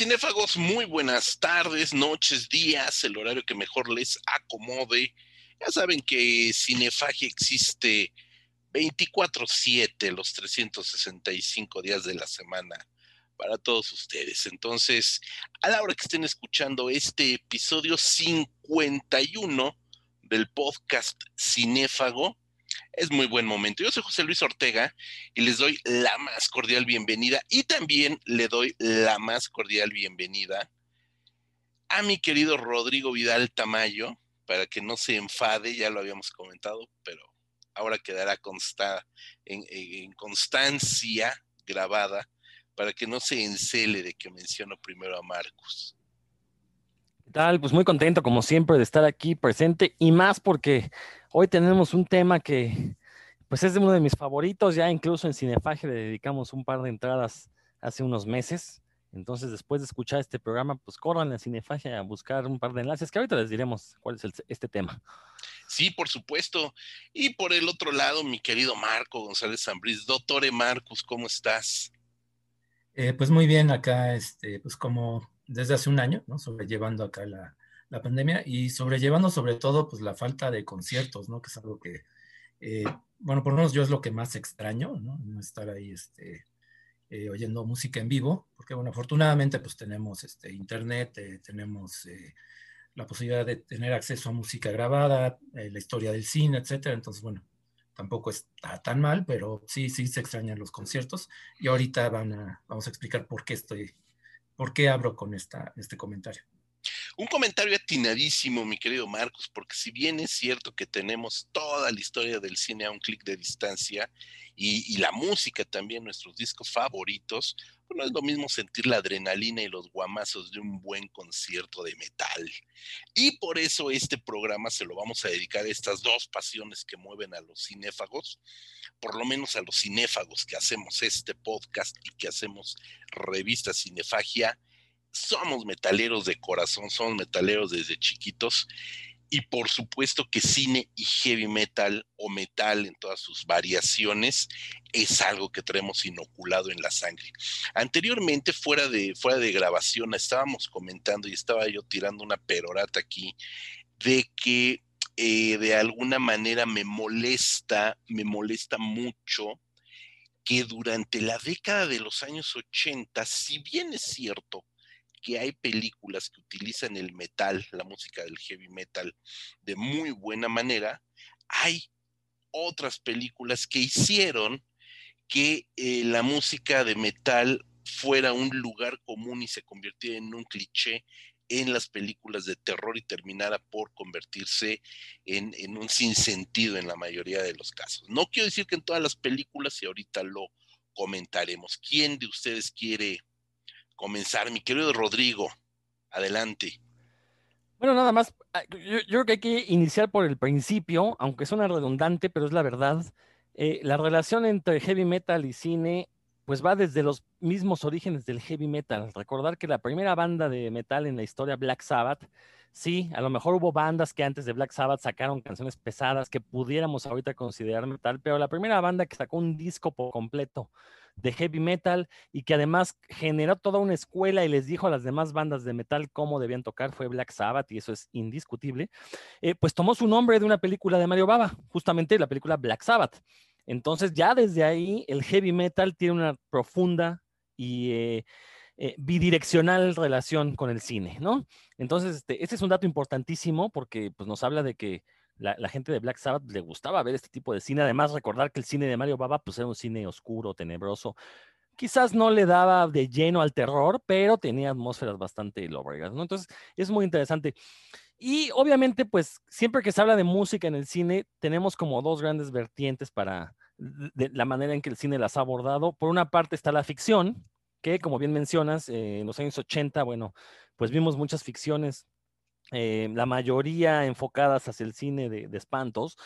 cinéfagos, muy buenas tardes, noches, días, el horario que mejor les acomode. Ya saben que Cinefagia existe 24/7, los 365 días de la semana para todos ustedes. Entonces, a la hora que estén escuchando este episodio 51 del podcast Cinéfago, es muy buen momento. Yo soy José Luis Ortega y les doy la más cordial bienvenida y también le doy la más cordial bienvenida a mi querido Rodrigo Vidal Tamayo, para que no se enfade, ya lo habíamos comentado, pero ahora quedará consta en, constancia grabada para que no se encele de que menciono primero a Marcus. ¿Qué tal? Pues muy contento, como siempre, de estar aquí presente y más porque Hoy tenemos un tema que pues es uno de mis favoritos, ya incluso en Cinefaje le dedicamos un par de entradas hace unos meses. Entonces, después de escuchar este programa, pues corran a Cinefaje a buscar un par de enlaces, que ahorita les diremos cuál es este tema. Sí, por supuesto. Y por el otro lado, mi querido Marco González Zambriz, doctore Marcos, ¿cómo estás? Eh, pues muy bien, acá, este, pues como desde hace un año, ¿no? Sobrellevando acá la, la pandemia y sobrellevando sobre todo pues la falta de conciertos, ¿no? Que es algo que, eh, bueno, por lo menos yo es lo que más extraño, ¿no? No estar ahí este, eh, oyendo música en vivo, porque bueno, afortunadamente pues tenemos este, internet, eh, tenemos la posibilidad de tener acceso a música grabada, la historia del cine, etcétera, entonces bueno, tampoco está tan mal, pero sí, sí se extrañan los conciertos y ahorita van a, vamos a explicar por qué estoy, por qué abro con esta, este comentario. Un comentario atinadísimo, mi querido Marcos, porque si bien es cierto que tenemos toda la historia del cine a un clic de distancia y, la música también, nuestros discos favoritos, pues no es lo mismo sentir la adrenalina y los guamazos de un buen concierto de metal. Y por eso este programa se lo vamos a dedicar a estas dos pasiones que mueven a los cinéfagos, por lo menos a los cinéfagos que hacemos este podcast y que hacemos revista Cinefagia somos metaleros de corazón, somos metaleros desde chiquitos. Y por supuesto que cine y heavy metal o metal en todas sus variaciones es algo que tenemos inoculado en la sangre. Anteriormente, fuera de, fuera de grabación, estábamos comentando y estaba yo tirando una perorata aquí de que eh, de alguna manera me molesta, me molesta mucho que durante la década de los años 80, si bien es cierto que hay películas que utilizan el metal, la música del heavy metal, de muy buena manera, hay otras películas que hicieron que eh, la música de metal fuera un lugar común y se convirtiera en un cliché en las películas de terror y terminara por convertirse en, en, un sinsentido en la mayoría de los casos. No quiero decir que en todas las películas, y ahorita lo comentaremos. ¿Quién de ustedes quiere comenzar. Mi querido Rodrigo, adelante. Bueno, nada más, ah, yo, creo que hay que iniciar por el principio, aunque suena redundante, pero es la verdad. Eh, la relación entre heavy metal y cine, pues va desde los mismos orígenes del heavy metal. Recordar que la primera banda de metal en la historia, Black Sabbath, sí, a lo mejor hubo bandas que antes de Black Sabbath sacaron canciones pesadas que pudiéramos ahorita considerar metal, pero la primera banda que sacó un disco por completo de heavy metal y que además generó toda una escuela y les dijo a las demás bandas de metal cómo debían tocar fue Black Sabbath y eso es indiscutible, eh, pues tomó su nombre de una película de Mario Baba, justamente la película Black Sabbath. Entonces ya desde ahí el heavy metal tiene una profunda y eh, eh, bidireccional relación con el cine, ¿no? Entonces, este, este es un dato importantísimo porque pues, nos habla de que la, gente de Black Sabbath le gustaba ver este tipo de cine. Además, recordar que el cine de Mario Baba pues, era un cine oscuro, tenebroso. Quizás no le daba de lleno al terror, pero tenía atmósferas bastante lóbregas, ¿no? Entonces, es muy interesante. Y obviamente, pues, siempre que se habla de música en el cine, tenemos como dos grandes vertientes para la manera en que el cine las ha abordado. Por una parte está la ficción, que como bien mencionas, eh, en los años 80, bueno, pues vimos muchas ficciones eh, la mayoría enfocadas hacia el cine de, espantos,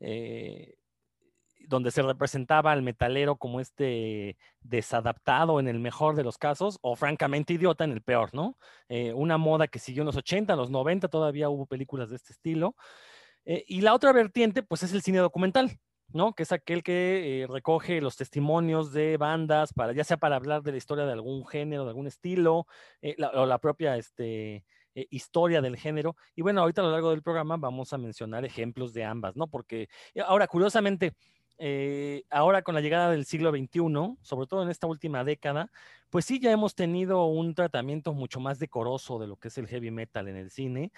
eh, donde se representaba al metalero como este desadaptado en el mejor de los casos, o francamente idiota en el peor, ¿no? Eh, una moda que siguió en los 80, en los 90 todavía hubo películas de este estilo. y la otra vertiente, pues es el cine documental, ¿no? Que es aquel que recoge los testimonios de bandas, para, ya sea para hablar de la historia de algún género, de algún estilo, o la propia este, eh, historia del género. Y bueno, ahorita a lo largo del programa vamos a mencionar ejemplos de ambas, ¿no? Porque ahora, curiosamente, ahora con la llegada del siglo XXI, sobre todo en esta última década, pues sí ya hemos tenido un tratamiento mucho más decoroso de lo que es el heavy metal en el cine.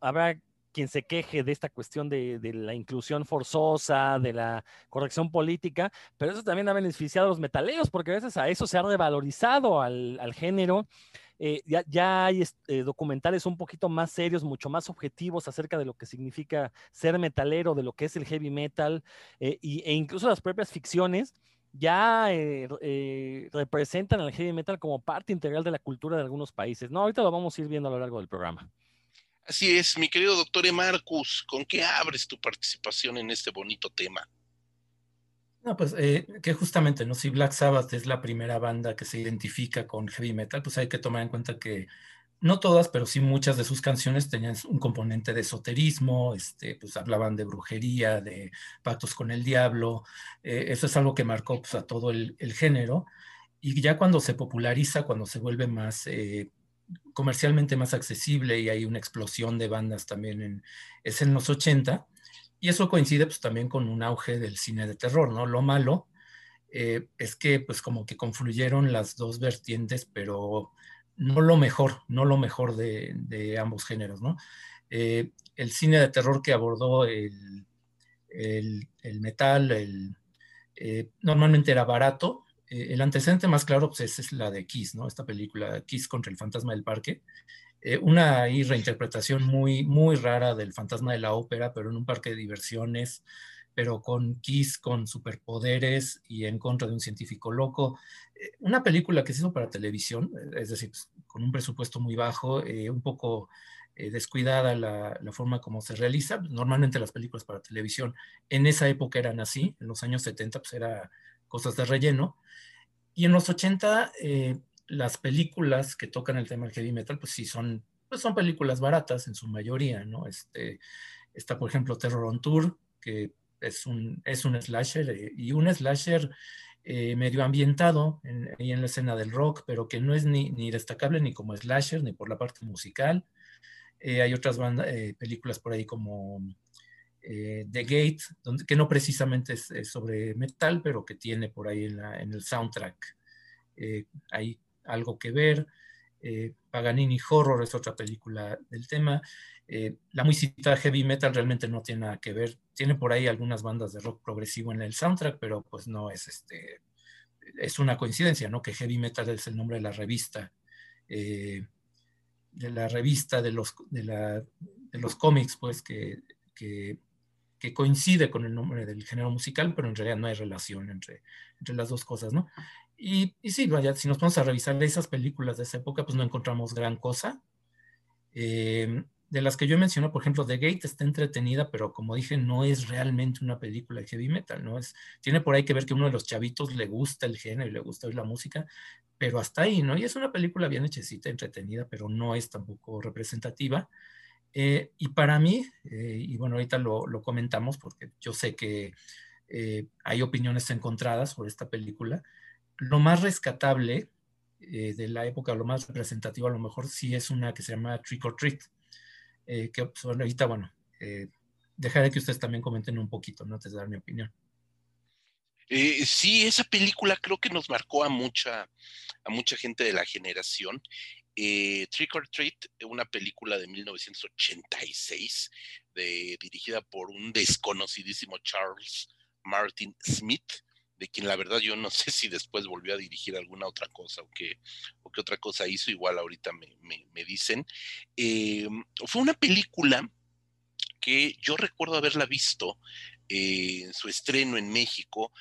habrá quien se queje de esta cuestión de, la inclusión forzosa, de la corrección política, pero eso también ha beneficiado a los metaleros, porque a veces a eso se ha revalorizado al, género. Eh, ya, hay eh, documentales un poquito más serios, mucho más objetivos acerca de lo que significa ser metalero, de lo que es el heavy metal, eh, e incluso las propias ficciones ya representan al heavy metal como parte integral de la cultura de algunos países. No, ahorita lo vamos a ir viendo a lo largo del programa. Así es, mi querido doctor E. Marcus, ¿con qué abres tu participación en este bonito tema? No, pues eh, que justamente, ¿no? Si Black Sabbath es la primera banda que se identifica con heavy metal, pues hay que tomar en cuenta que no todas, pero sí muchas de sus canciones tenían un componente de esoterismo, este, pues hablaban de brujería, de pactos con el diablo, eh, eso es algo que marcó pues, a todo el, género, y ya cuando se populariza, cuando se vuelve más eh, comercialmente más accesible y hay una explosión de bandas también es en los 80. Y eso coincide pues también con un auge del cine de terror, ¿no? Lo malo eh, es que pues como que confluyeron las dos vertientes, pero no lo mejor, no lo mejor de, ambos géneros, ¿no? Eh, el cine de terror que abordó el, el, metal, el, eh, normalmente era barato, el antecedente más claro pues, es, la de Kiss, ¿no? Esta película, Kiss contra el fantasma del parque. Eh, una reinterpretación muy, muy rara del fantasma de la ópera, pero en un parque de diversiones, pero con Kiss con superpoderes y en contra de un científico loco. Eh, una película que se hizo para televisión, es decir, pues, con un presupuesto muy bajo, un poco descuidada la, forma como se realiza. Normalmente las películas para televisión en esa época eran así, en los años 70 pues era cosas de relleno. Y en los 80, eh, las películas que tocan el tema del heavy metal, pues sí, son, pues son películas baratas en su mayoría, ¿no? Este, está, por ejemplo, Terror on Tour, que es un, es un slasher, eh, y un slasher eh, medio ambientado en, en la escena del rock, pero que no es ni, ni, destacable ni como slasher, ni por la parte musical. hay otras bandas, películas por ahí como eh, The Gate, donde, que no precisamente es, sobre metal, pero que tiene por ahí en, el soundtrack eh, hay algo que ver. Eh, Paganini Horror es otra película del tema. la música heavy metal realmente no tiene nada que ver. Tiene por ahí algunas bandas de rock progresivo en el soundtrack, pero pues no es este. Es una coincidencia, ¿no? Que heavy metal es el nombre de la revista. de la revista de los, de, los cómics, pues, que, que que coincide con el nombre del género musical, pero en realidad no hay relación entre, entre las dos cosas, ¿no? Y, y sí, vaya, si nos vamos a revisar esas películas de esa época, pues no encontramos gran cosa. Eh, de las que yo menciono, por ejemplo, The Gate está entretenida, pero como dije, no es realmente una película de heavy metal, ¿no? Es, tiene por ahí que ver que uno de los chavitos le gusta el género y le gusta oír la música, pero hasta ahí, ¿no? Y es una película bien hechecita, entretenida, pero no es tampoco representativa. Eh, y para mí, eh, y bueno, ahorita lo, lo, comentamos porque yo sé que eh, hay opiniones encontradas sobre esta película, lo más rescatable de la época, lo más representativo a lo mejor sí es una que se llama Trick or Treat, que pues, ahorita, bueno, dejaré que ustedes también comenten un poquito, ¿no? Antes de mi opinión. sí, esa película creo que nos marcó a mucha, a mucha gente de la generación eh, Trick or Treat, una película de 1986, dirigida por un desconocidísimo Charles Martin Smith, de quien la verdad yo no sé si después volvió a dirigir alguna otra cosa o qué, o qué otra cosa hizo, igual ahorita me, dicen. Eh, fue una película que yo recuerdo haberla visto eh, en su estreno en México.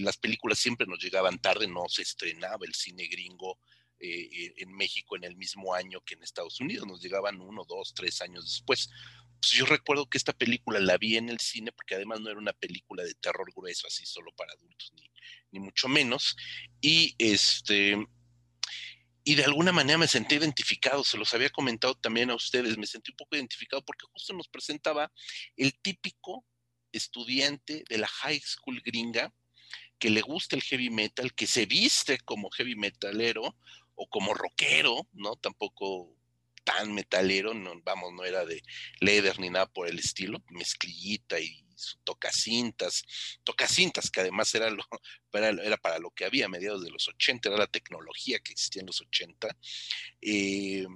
las películas siempre nos llegaban tarde, no se estrenaba el cine gringo eh, en México en el mismo año que en Estados Unidos, nos llegaban uno, dos, tres años después. Pues yo recuerdo que esta película la vi en el cine porque además no era una película de terror grueso, así solo para adultos, ni, ni mucho menos. Y este, y de alguna manera me sentí identificado, se los había comentado también a ustedes, me sentí un poco identificado porque justo nos presentaba el típico estudiante de la high school gringa que le gusta el heavy metal, que se viste como heavy metalero o como rockero, ¿no? Tampoco tan metalero, no, vamos, no era de leather ni nada por el estilo, mezclillita y su tocacintas, tocacintas que además era, lo, para lo que había a mediados de los 80, era la tecnología que existía en los 80. Eh,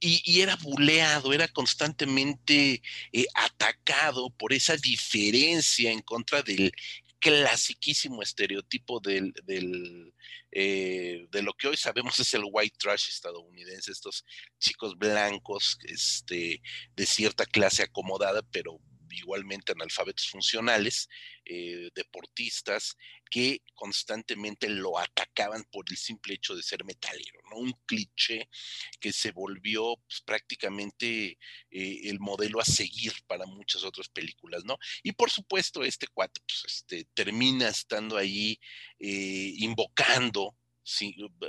y, era buleado, era constantemente eh, atacado por esa diferencia en contra del clasiquísimo estereotipo del, eh, de lo que hoy sabemos es el white trash estadounidense, estos chicos blancos este, de cierta clase acomodada, pero igualmente analfabetos funcionales, eh, deportistas, que constantemente lo atacaban por el simple hecho de ser metalero, ¿no? Un cliché que se volvió pues, prácticamente eh, el modelo a seguir para muchas otras películas, ¿no? Y por supuesto, este cuate pues, este, termina estando ahí invocando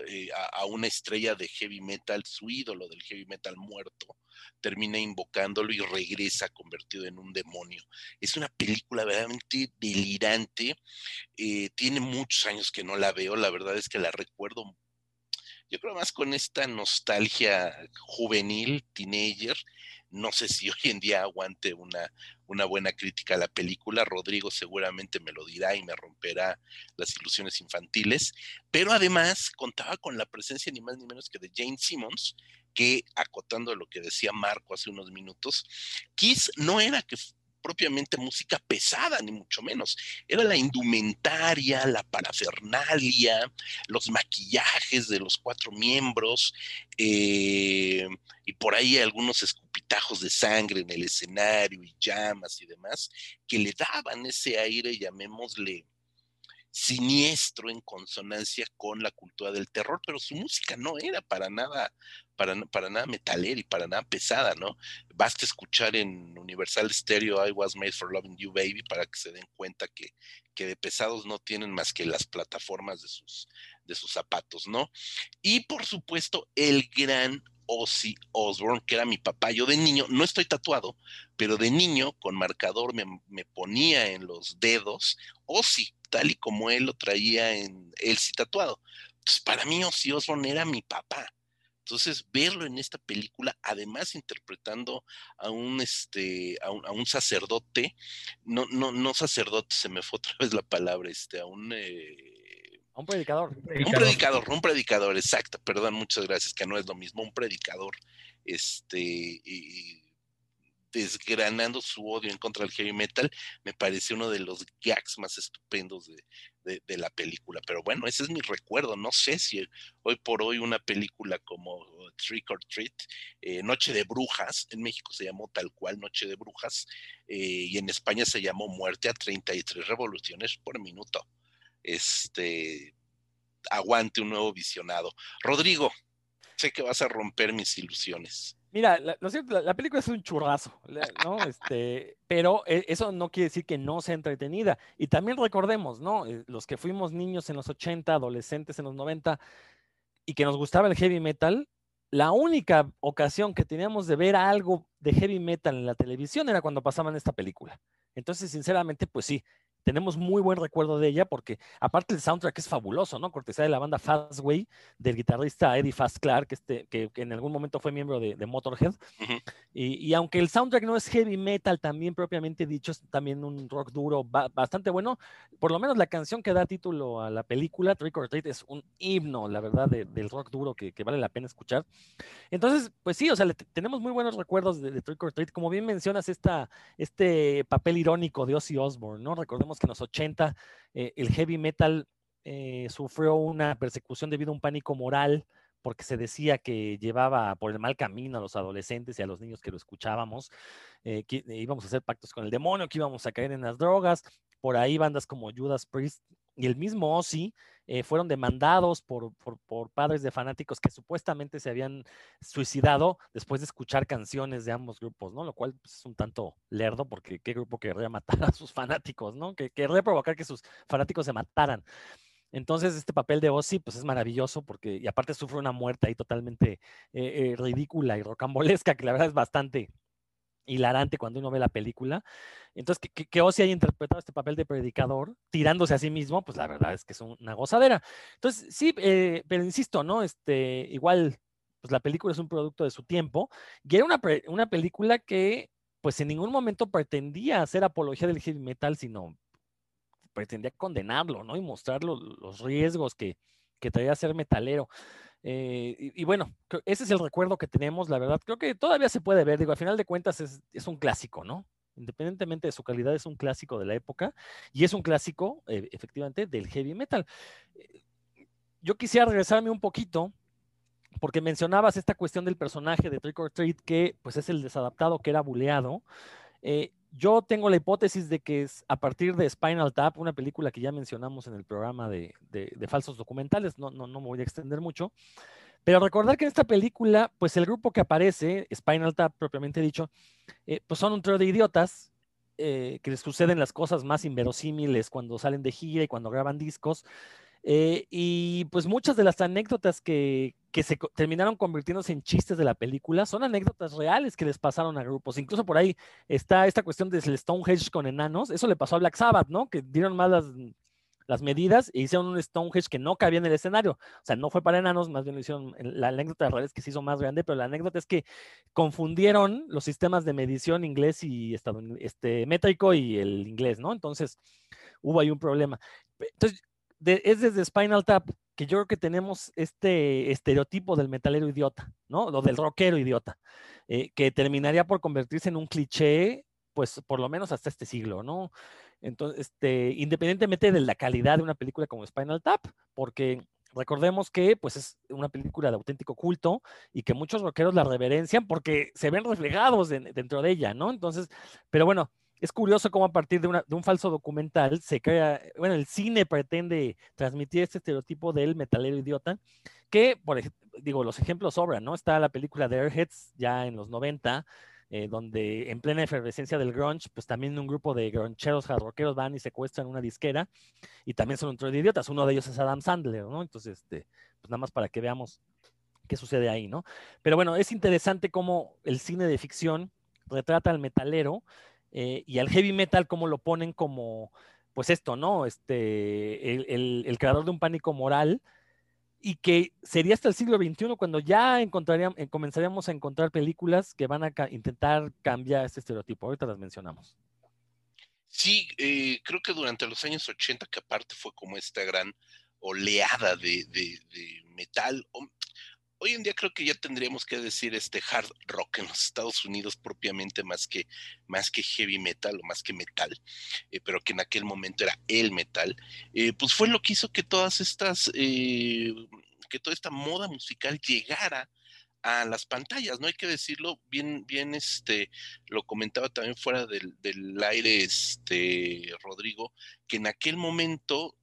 eh, a, una estrella de heavy metal, su ídolo del heavy metal muerto, termina invocándolo y regresa convertido en un demonio. Es una película verdaderamente delirante, eh, tiene muchos años que no la veo, la verdad es que la recuerdo yo creo más con esta nostalgia juvenil, teenager, no sé si hoy en día aguante una, una buena crítica a la película. Rodrigo seguramente me lo dirá y me romperá las ilusiones infantiles. Pero además contaba con la presencia ni más ni menos que de Jane Simmons, que acotando lo que decía Marco hace unos minutos, Kiss no era que propiamente música pesada, ni mucho menos. Era la indumentaria, la parafernalia, los maquillajes de los cuatro miembros, eh, y por ahí algunos escupitajos de sangre en el escenario y llamas y demás, que le daban ese aire, llamémosle, siniestro en consonancia con la cultura del terror, pero su música no era para nada, para, para nada metalera y para nada pesada, ¿no? Basta escuchar en Universal Stereo I Was Made for Loving You Baby para que se den cuenta que, que de pesados no tienen más que las plataformas de sus, de sus zapatos, ¿no? Y por supuesto, el gran Ozzy Osbourne, que era mi papá. Yo de niño, no estoy tatuado, pero de niño con marcador me, me ponía en los dedos Ozzy, tal y como él lo traía en él sí tatuado. Entonces, para mí Ozzy Osbourne era mi papá. Entonces, verlo en esta película, además interpretando a un, este, a un, sacerdote, no, no, no sacerdote, se me fue otra vez la palabra, este, a un... Eh, un predicador. Un predicador, un predicador, exacto, perdón, muchas gracias, que no es lo mismo, un predicador, este, y, desgranando su odio en contra del heavy metal, me parece uno de los gags más estupendos de, la película. Pero bueno, ese es mi recuerdo. No sé si hoy por hoy una película como Trick or Treat, eh, Noche de Brujas, en México se llamó tal cual Noche de Brujas, eh, y en España se llamó Muerte a 33 revoluciones por minuto. Este, aguante un nuevo visionado. Rodrigo, sé que vas a romper mis ilusiones. Mira, lo cierto, la, película es un churrazo, ¿no? Este, pero e, eso no quiere decir que no sea entretenida. Y también recordemos, ¿no? Eh, los que fuimos niños en los 80, adolescentes en los 90 y que nos gustaba el heavy metal, la única ocasión que teníamos de ver algo de heavy metal en la televisión era cuando pasaban esta película. Entonces, sinceramente, pues sí, tenemos muy buen recuerdo de ella porque aparte el soundtrack es fabuloso, ¿no? Cortesía de la banda Fastway, del guitarrista Eddie Fast Clark, este, que, en algún momento fue miembro de, Motorhead. y, aunque el soundtrack no es heavy metal también propiamente dicho, es también un rock duro bastante bueno, por lo menos la canción que da título a la película, Trick or Treat, es un himno, la verdad, del rock duro que, vale la pena escuchar. Entonces, pues sí, o sea, tenemos muy buenos recuerdos de, Trick or Treat. Como bien mencionas, esta, este papel irónico de Ozzy Osbourne, ¿no? Recordemos que en los 80 eh, el heavy metal eh, sufrió una persecución debido a un pánico moral porque se decía que llevaba por el mal camino a los adolescentes y a los niños que lo escuchábamos, eh, que íbamos a hacer pactos con el demonio, que íbamos a caer en las drogas. Por ahí bandas como Judas Priest y el mismo Ozzy eh, fueron demandados por, padres de fanáticos que supuestamente se habían suicidado después de escuchar canciones de ambos grupos, ¿no? Lo cual pues, es un tanto lerdo porque qué grupo querría matar a sus fanáticos, ¿no? Que querría provocar que sus fanáticos se mataran. Entonces, este papel de Ozzy, pues es maravilloso porque, y aparte sufre una muerte ahí totalmente eh, eh, ridícula y rocambolesca, que la verdad es bastante, hilarante cuando uno ve la película. Entonces, que, que, haya interpretado este papel de predicador, tirándose a sí mismo, pues la verdad es que es una gozadera. Entonces, sí, eh, pero insisto, ¿no? Este, igual, pues la película es un producto de su tiempo, y era una, una película que, pues en ningún momento pretendía hacer apología del heavy metal, sino pretendía condenarlo, ¿no? Y mostrar los riesgos que, que traía ser metalero. Eh, y, bueno, ese es el recuerdo que tenemos, la verdad. Creo que todavía se puede ver, digo, a final de cuentas es, un clásico, ¿no? Independientemente de su calidad, es un clásico de la época y es un clásico, eh, efectivamente, del heavy metal. Eh, yo quisiera regresarme un poquito porque mencionabas esta cuestión del personaje de Trick or Treat que pues es el desadaptado que era buleado. Eh, yo tengo la hipótesis de que es a partir de Spinal Tap, una película que ya mencionamos en el programa de, falsos documentales, no, no, no, me voy a extender mucho, pero recordar que en esta película, pues el grupo que aparece, Spinal Tap propiamente dicho, eh, pues son un trío de idiotas eh, que les suceden las cosas más inverosímiles cuando salen de gira y cuando graban discos. Eh, y pues muchas de las anécdotas que, que se terminaron convirtiéndose en chistes de la película son anécdotas reales que les pasaron a grupos. Incluso por ahí está esta cuestión del Stonehenge con enanos. Eso le pasó a Black Sabbath, ¿no? Que dieron malas las medidas e hicieron un Stonehenge que no cabía en el escenario. O sea, no fue para enanos, más bien lo hicieron. La anécdota real es que se hizo más grande, pero la anécdota es que confundieron los sistemas de medición inglés y este, métrico y el inglés, ¿no? Entonces hubo ahí un problema. Entonces, es desde Spinal Tap que yo creo que tenemos este estereotipo del metalero idiota, ¿no? O del rockero idiota, eh, que terminaría por convertirse en un cliché, pues por lo menos hasta este siglo, ¿no? Entonces, este, independientemente de la calidad de una película como Spinal Tap, porque recordemos que pues es una película de auténtico culto y que muchos rockeros la reverencian porque se ven reflejados dentro de ella, ¿no? Entonces, pero bueno, es curioso cómo a partir de, un falso documental se crea, bueno, el cine pretende transmitir este estereotipo del metalero idiota, que, por digo, los ejemplos sobran, ¿no? Está la película de Airheads ya en los 90, eh, donde en plena efervescencia del grunge, pues también un grupo de gruncheros rockeros van y secuestran una disquera y también son un trío de idiotas. Uno de ellos es Adam Sandler, ¿no? Entonces, este, pues nada más para que veamos qué sucede ahí, ¿no? Pero bueno, es interesante cómo el cine de ficción retrata al metalero eh, y al heavy metal como lo ponen como, pues esto, ¿no? Este, el, creador de un pánico moral y que sería hasta el siglo XXI cuando ya encontraríamos, eh, comenzaríamos a encontrar películas que van a intentar cambiar este estereotipo. Ahorita las mencionamos. Sí, eh, creo que durante los años 80, que aparte fue como esta gran oleada de, de, de metal, hoy en día creo que ya tendríamos que decir este hard rock en los Estados Unidos propiamente más que, más que heavy metal o más que metal, eh, pero que en aquel momento era el metal, eh, pues fue lo que hizo que todas estas, eh, que toda esta moda musical llegara a las pantallas, no hay que decirlo, bien, bien, este, lo comentaba también fuera del, del aire, este, Rodrigo, que en aquel momento,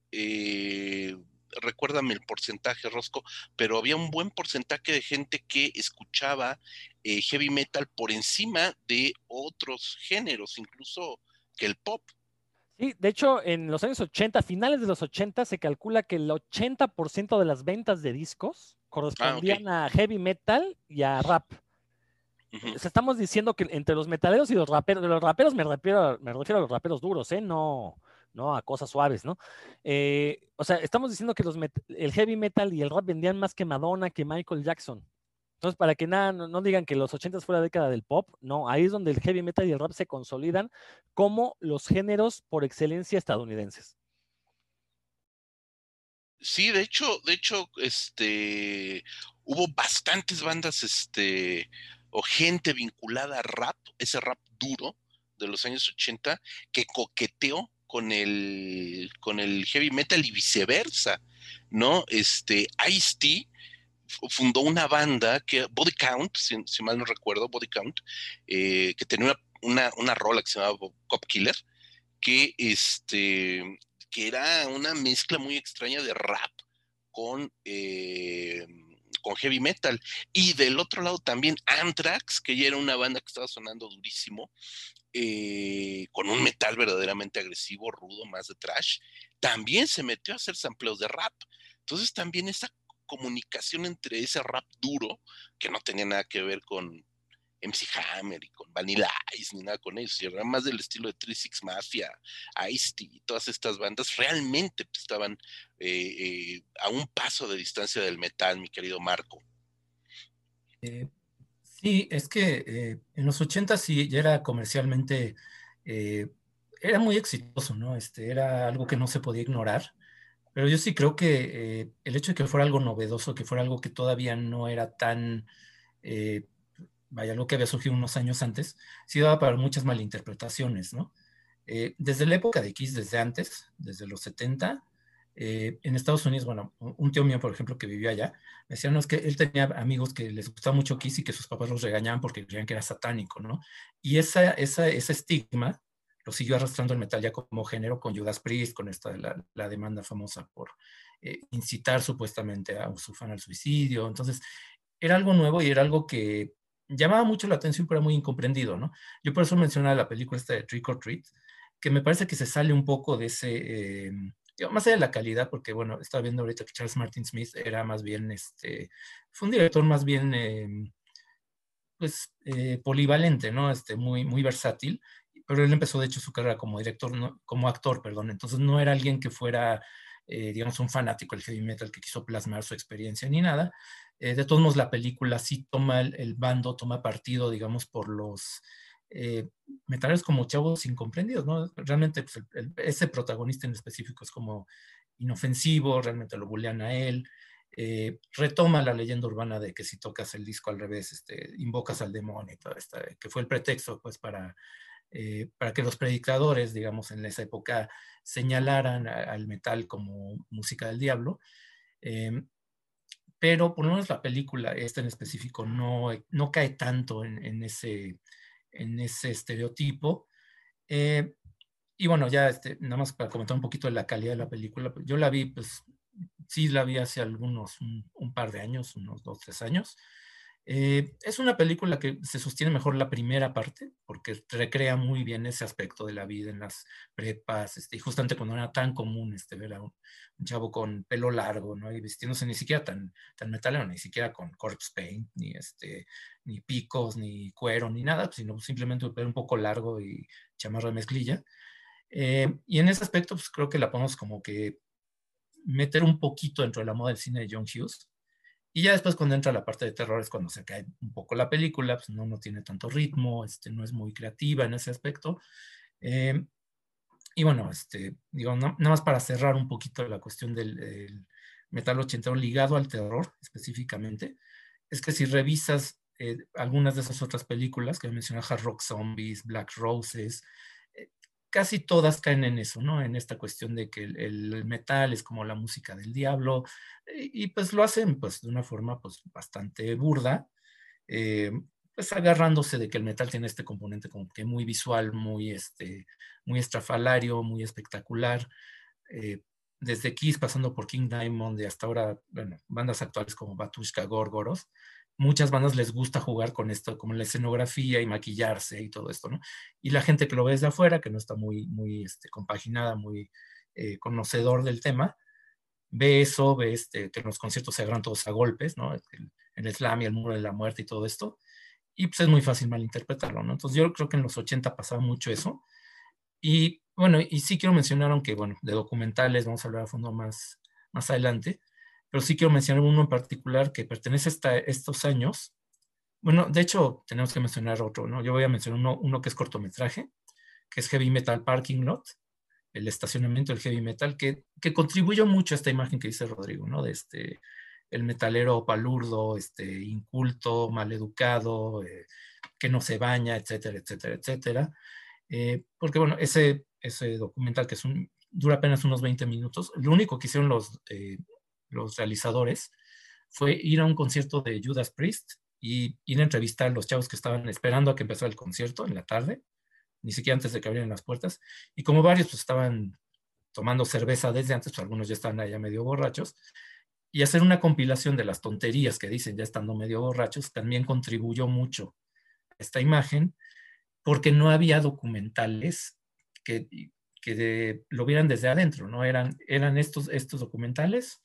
recuérdame el porcentaje, Rosco, pero había un buen porcentaje de gente que escuchaba eh, heavy metal por encima de otros géneros, incluso que el pop. Sí, de hecho, en los años 80, finales de los 80, se calcula que el 80% de las ventas de discos correspondían ah, a heavy metal y a rap. estamos diciendo que entre los metaleros y los raperos, de los raperos me refiero, me refiero a los raperos duros, ¿eh? No, ¿no? A cosas suaves, ¿no? Eh, o sea, estamos diciendo que los el heavy metal y el rap vendían más que Madonna, que Michael Jackson. Entonces, para que nada, no, digan que los 80 fue la década del pop, no, ahí es donde el heavy metal y el rap se consolidan como los géneros por excelencia estadounidenses. Sí, de hecho, de hecho, este, hubo bastantes bandas, este, o gente vinculada a rap, ese rap duro de los años 80, que coqueteó con el, con el heavy metal y viceversa, ¿no? Este, Ice-T fundó una banda que, Body Count, si, mal no recuerdo, Body Count, eh, que tenía una, una, rola que se llamaba Cop Killer, que, este, que era una mezcla muy extraña de rap con, eh, con heavy metal. Y del otro lado también Anthrax, que ya era una banda que estaba sonando durísimo, eh, con un metal verdaderamente agresivo, rudo, más de trash, también se metió a hacer sampleos de rap. Entonces también esa comunicación entre ese rap duro, que no tenía nada que ver con MC Hammer y con Vanilla Ice ni nada con eso, y era más del estilo de 36 Mafia, Ice-T y todas estas bandas realmente pues, estaban eh, eh, a un paso de distancia del metal, mi querido Marco. Eh, sí, es que en los 80 sí ya era comercialmente, era muy exitoso, ¿no? Este, era algo que no se podía ignorar. Pero yo sí creo que el hecho de que fuera algo novedoso, que fuera algo que todavía no era tan vaya, lo que había surgido unos años antes, sí daba para muchas malinterpretaciones, ¿no? Eh, desde la época de Kiss, desde antes, desde los 70, eh, en Estados Unidos, bueno, un tío mío, por ejemplo, que vivía allá, me decía, no, es que él tenía amigos que les gustaba mucho Kiss y que sus papás los regañaban porque creían que era satánico, ¿no? Y esa, esa, ese estigma lo siguió arrastrando el metal ya como género con Judas Priest, con esta, la, la demanda famosa por eh, incitar supuestamente a su fan al suicidio. Entonces, era algo nuevo y era algo que llamaba mucho la atención, pero era muy incomprendido, ¿no? Yo por eso mencionaba la película esta de Trick or Treat, que me parece que se sale un poco de ese, eh, más allá de la calidad, porque bueno, estaba viendo ahorita que Charles Martin Smith era más bien, este, fue un director más bien, eh, pues, eh, polivalente, ¿no? Este, muy, muy versátil, pero él empezó de hecho su carrera como director, como actor, perdón, entonces no era alguien que fuera, digamos, un fanático del heavy metal que quiso plasmar su experiencia ni nada, eh, de todos modos, la película sí toma el, bando, toma partido, digamos, por los eh, como chavos incomprendidos, ¿no? Realmente pues, ese protagonista en específico es como inofensivo, realmente lo bullean a él. Eh, retoma la leyenda urbana de que si tocas el disco al revés, este, invocas al demonio y todo esto, que fue el pretexto pues para, para que los predicadores, digamos, en esa época señalaran al metal como música del diablo pero por lo menos la película, esta en específico, no, no cae tanto en, ese, en ese estereotipo. Eh, y bueno, ya este, nada más para comentar un poquito de la calidad de la película, yo la vi, pues sí la vi hace algunos, un par de años, unos dos, tres años. Eh, es una película que se sostiene mejor la primera parte, porque recrea muy bien ese aspecto de la vida en las prepas, este, y justamente cuando era tan común este, ver a un, chavo con pelo largo, ¿no? Y vistiéndose ni siquiera tan, tan metalero, ni siquiera con corpse paint, ni, este, ni picos, ni cuero, ni nada, sino simplemente un un poco largo y chamarra de mezclilla. Eh, y en ese aspecto, pues creo que la podemos como que meter un poquito dentro de la moda del cine de John Hughes, y ya después cuando entra la parte de terror es cuando se cae un poco la película, pues no, no tiene tanto ritmo, este, no es muy creativa en ese aspecto. Eh, y bueno, este, digo, nada más para cerrar un poquito la cuestión del, metal ochentero ligado al terror específicamente, es que si revisas eh, algunas de esas otras películas que mencioné, Hard Rock Zombies, Black Roses, casi todas caen en eso, ¿no? En esta cuestión de que el, metal es como la música del diablo, y, pues lo hacen pues de una forma pues bastante burda, eh, pues agarrándose de que el metal tiene este componente como que muy visual, muy, este, muy estrafalario, muy espectacular, eh, desde Kiss pasando por King Diamond y hasta ahora, bueno, bandas actuales como Batushka, Gorgoros, muchas bandas les gusta jugar con esto, como la escenografía y maquillarse y todo esto, ¿no? Y la gente que lo ve desde afuera, que no está muy, muy este, compaginada, muy eh, conocedor del tema, ve eso, ve este, que los conciertos se agarran todos a golpes, ¿no? El, el slam y el muro de la muerte y todo esto. Y pues es muy fácil malinterpretarlo, ¿no? Entonces yo creo que en los 80 pasaba mucho eso. Y bueno, y sí quiero mencionar, aunque bueno, de documentales vamos a hablar a fondo más, más adelante, pero sí quiero mencionar uno en particular que pertenece a estos años. Bueno, de hecho, tenemos que mencionar otro, ¿no? Yo voy a mencionar uno, uno que es cortometraje, que es Heavy Metal Parking Lot, el estacionamiento del heavy metal, que, que contribuyó mucho a esta imagen que dice Rodrigo, ¿no? De este, el metalero palurdo, este, inculto, maleducado, eh, que no se baña, etcétera, etcétera, etcétera. Eh, porque, bueno, ese, ese documental que es un, dura apenas unos 20 minutos, lo único que hicieron los, eh, los realizadores, fue ir a un concierto de Judas Priest y ir a entrevistar a los chavos que estaban esperando a que empezara el concierto en la tarde, ni siquiera antes de que abrieran las puertas. Y como varios pues, estaban tomando cerveza desde antes, pues algunos ya estaban allá medio borrachos, y hacer una compilación de las tonterías que dicen ya estando medio borrachos también contribuyó mucho a esta imagen, porque no había documentales que, que lo vieran desde adentro, ¿no? Eran, eran estos, estos documentales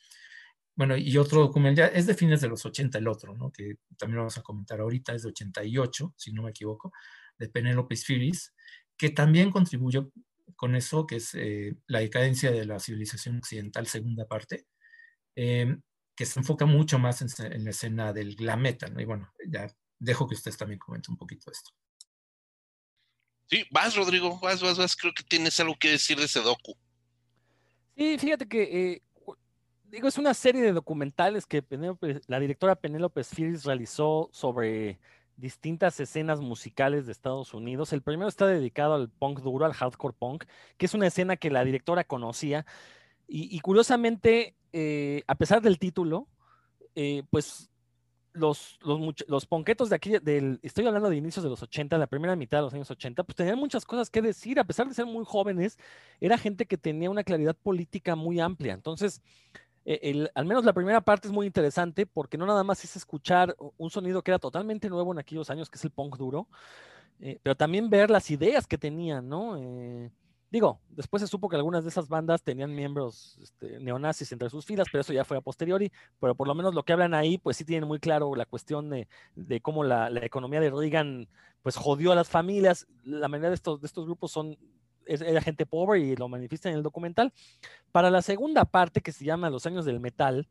bueno, y otro documental, es de fines de los 80 el otro, ¿no? Que también lo vamos a comentar ahorita, es de 88, si no me equivoco, de Penelope Spheris, que también contribuyó con eso, que es eh, la decadencia de la civilización occidental, segunda parte, em, que se enfoca mucho más en, la escena del glam metal, ¿no? Y bueno, ya dejo que ustedes también comenten un poquito esto. Sí, vas, Rodrigo, vas, vas, vas. Creo que tienes algo que decir de ese docu. Sí, fíjate que, eh, digo, es una serie de documentales que la directora Penélope Spheres realizó sobre distintas escenas musicales de Estados Unidos. El primero está dedicado al punk duro, al hardcore punk, que es una escena que la directora conocía. Y, curiosamente, eh, a pesar del título, eh, pues los, los, los, ponquetos de aquí, del, estoy hablando de inicios de los 80, la primera mitad de los años 80, pues tenían muchas cosas que decir, a pesar de ser muy jóvenes, era gente que tenía una claridad política muy amplia. Entonces, e, al menos la primera parte es muy interesante porque no nada más es escuchar un sonido que era totalmente nuevo en aquellos años, que es el punk duro, eh, pero también ver las ideas que tenían, ¿no? Eh, digo, después se supo que algunas de esas bandas tenían miembros este, neonazis entre sus filas, pero eso ya fue a posteriori, pero por lo menos lo que hablan ahí, pues sí tienen muy claro la cuestión de, cómo la, economía de Reagan, pues jodió a las familias, la mayoría de estos, de estos grupos son era gente pobre y lo manifiesta en el documental. Para la segunda parte, que se llama Los años del metal,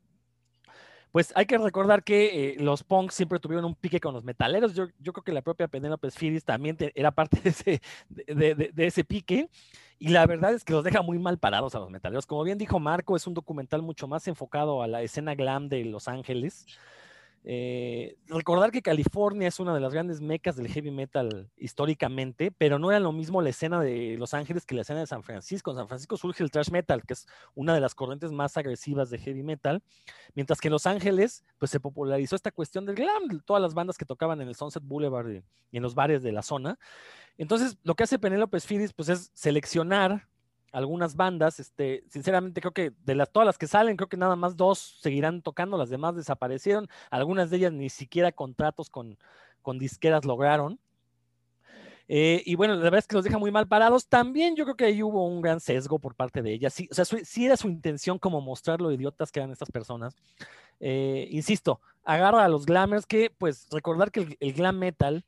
pues hay que recordar que eh, los punks siempre tuvieron un pique con los metaleros. Yo, creo que la propia Penelope Spheris también era parte de ese, de, ese pique. Y la verdad es que los deja muy mal parados a los metaleros. Como bien dijo Marco, es un documental mucho más enfocado a la escena glam de Los Ángeles. Eh, recordar que California es una de las grandes mecas del heavy metal históricamente, pero no era lo mismo la escena de Los Ángeles que la escena de San Francisco. En San Francisco surge el thrash metal, que es una de las corrientes más agresivas de heavy metal, mientras que en Los Ángeles pues se popularizó esta cuestión del glam, todas las bandas que tocaban en el Sunset Boulevard y, en los bares de la zona. Entonces, lo que hace Penelope Spheris pues es seleccionar algunas bandas, este, sinceramente creo que de las todas las que salen, creo que nada más dos seguirán tocando, las demás desaparecieron, algunas de ellas ni siquiera contratos con, con disqueras lograron. Eh, y bueno, la verdad es que los deja muy mal parados. También yo creo que ahí hubo un gran sesgo por parte de ellas. Sí, o sea, sí era su intención como mostrar lo idiotas que eran estas personas. Eh, insisto, agarra a los glamers que, pues, recordar que el glam metal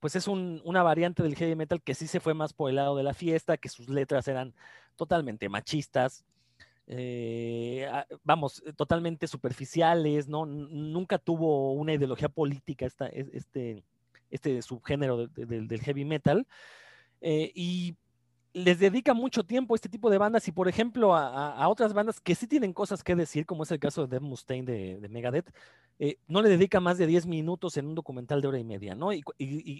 pues es una variante del heavy metal que sí se fue más por el lado de la fiesta, que sus letras eran totalmente machistas, eh, vamos, totalmente superficiales, ¿no? Nunca tuvo una ideología política este, este subgénero del heavy metal. Eh, y les dedica mucho tiempo a este tipo de bandas y, por ejemplo, a, otras bandas que sí tienen cosas que decir, como es el caso de Dave Mustaine de, Megadeth, eh, no le dedica más de 10 minutos en un documental de hora y media, ¿no? Y,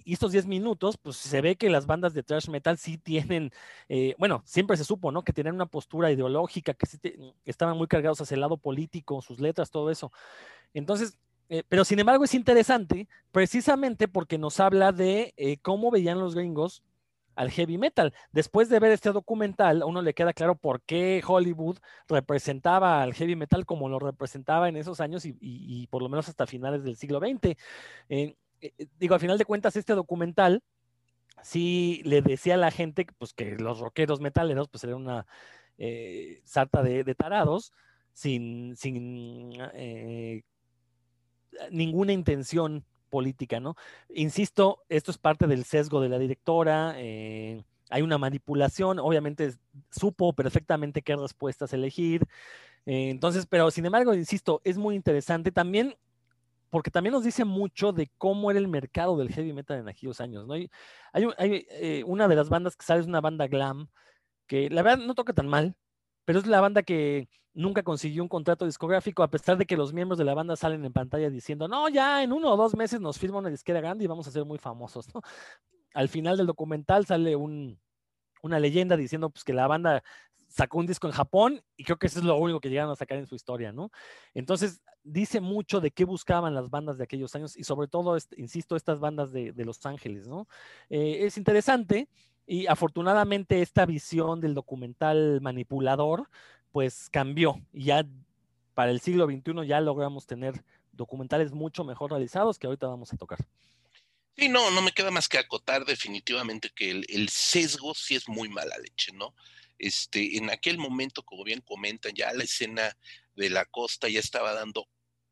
estos 10 minutos, pues se ve que las bandas de thrash metal sí tienen, eh, bueno, siempre se supo, ¿no? Que tienen una postura ideológica, que sí estaban muy cargados hacia el lado político, sus letras, todo eso. Entonces, eh, pero sin embargo es interesante precisamente porque nos habla de cómo veían los gringos al heavy metal. Después de ver este documental, a uno le queda claro por qué Hollywood representaba al heavy metal como lo representaba en esos años y, por lo menos hasta finales del siglo XX. Eh, eh, digo, al final de cuentas, este documental sí le decía a la gente pues, que los rockeros metaleros pues eran una eh, sarta de, tarados sin, sin ninguna intención política, ¿no? Insisto, esto es parte del sesgo de la directora, eh, hay una manipulación, obviamente supo perfectamente qué respuestas elegir, eh, entonces, pero sin embargo, insisto, es muy interesante también porque también nos dice mucho de cómo era el mercado del heavy metal en aquellos años, ¿no? Hay, hay, eh, una de las bandas que sale es una banda glam, que la verdad no toca tan mal, pero es la banda que nunca consiguió un contrato discográfico, a pesar de que los miembros de la banda salen en pantalla diciendo, no, ya en uno o dos meses nos firma una disquera grande y vamos a ser muy famosos, ¿no? Al final del documental sale una leyenda diciendo pues, que la banda sacó un disco en Japón y creo que eso es lo único que llegaron a sacar en su historia, ¿no? Entonces, dice mucho de qué buscaban las bandas de aquellos años y sobre todo, este, insisto, estas bandas de, Los Ángeles, ¿no? Eh, es interesante y afortunadamente esta visión del documental manipulador, pues cambió. Y ya para el siglo XXI ya logramos tener documentales mucho mejor realizados que ahorita vamos a tocar. Sí, no, no me queda más que acotar definitivamente que el, sesgo sí es muy mala leche, ¿no? Este, en aquel momento, como bien comentan, ya la escena de la costa ya estaba dando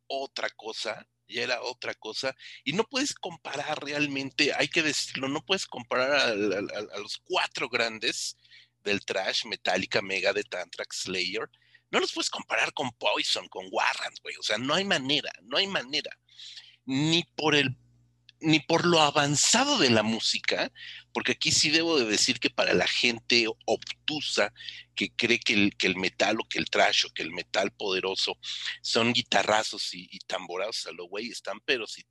otra cosa, ya era otra cosa, y no puedes comparar realmente, hay que decirlo, no puedes comparar a, los cuatro grandes del trash, Metallica, Megadeth, Anthrax, Slayer, no los puedes comparar con Poison, con Warrant, güey, o sea, no hay manera, no hay manera, ni por el ni por lo avanzado de la música, porque aquí sí debo de decir que para la gente obtusa que cree que el, que el metal o que el trash o que el metal poderoso son guitarrazos y, tamborazos a lo güey están, pero sí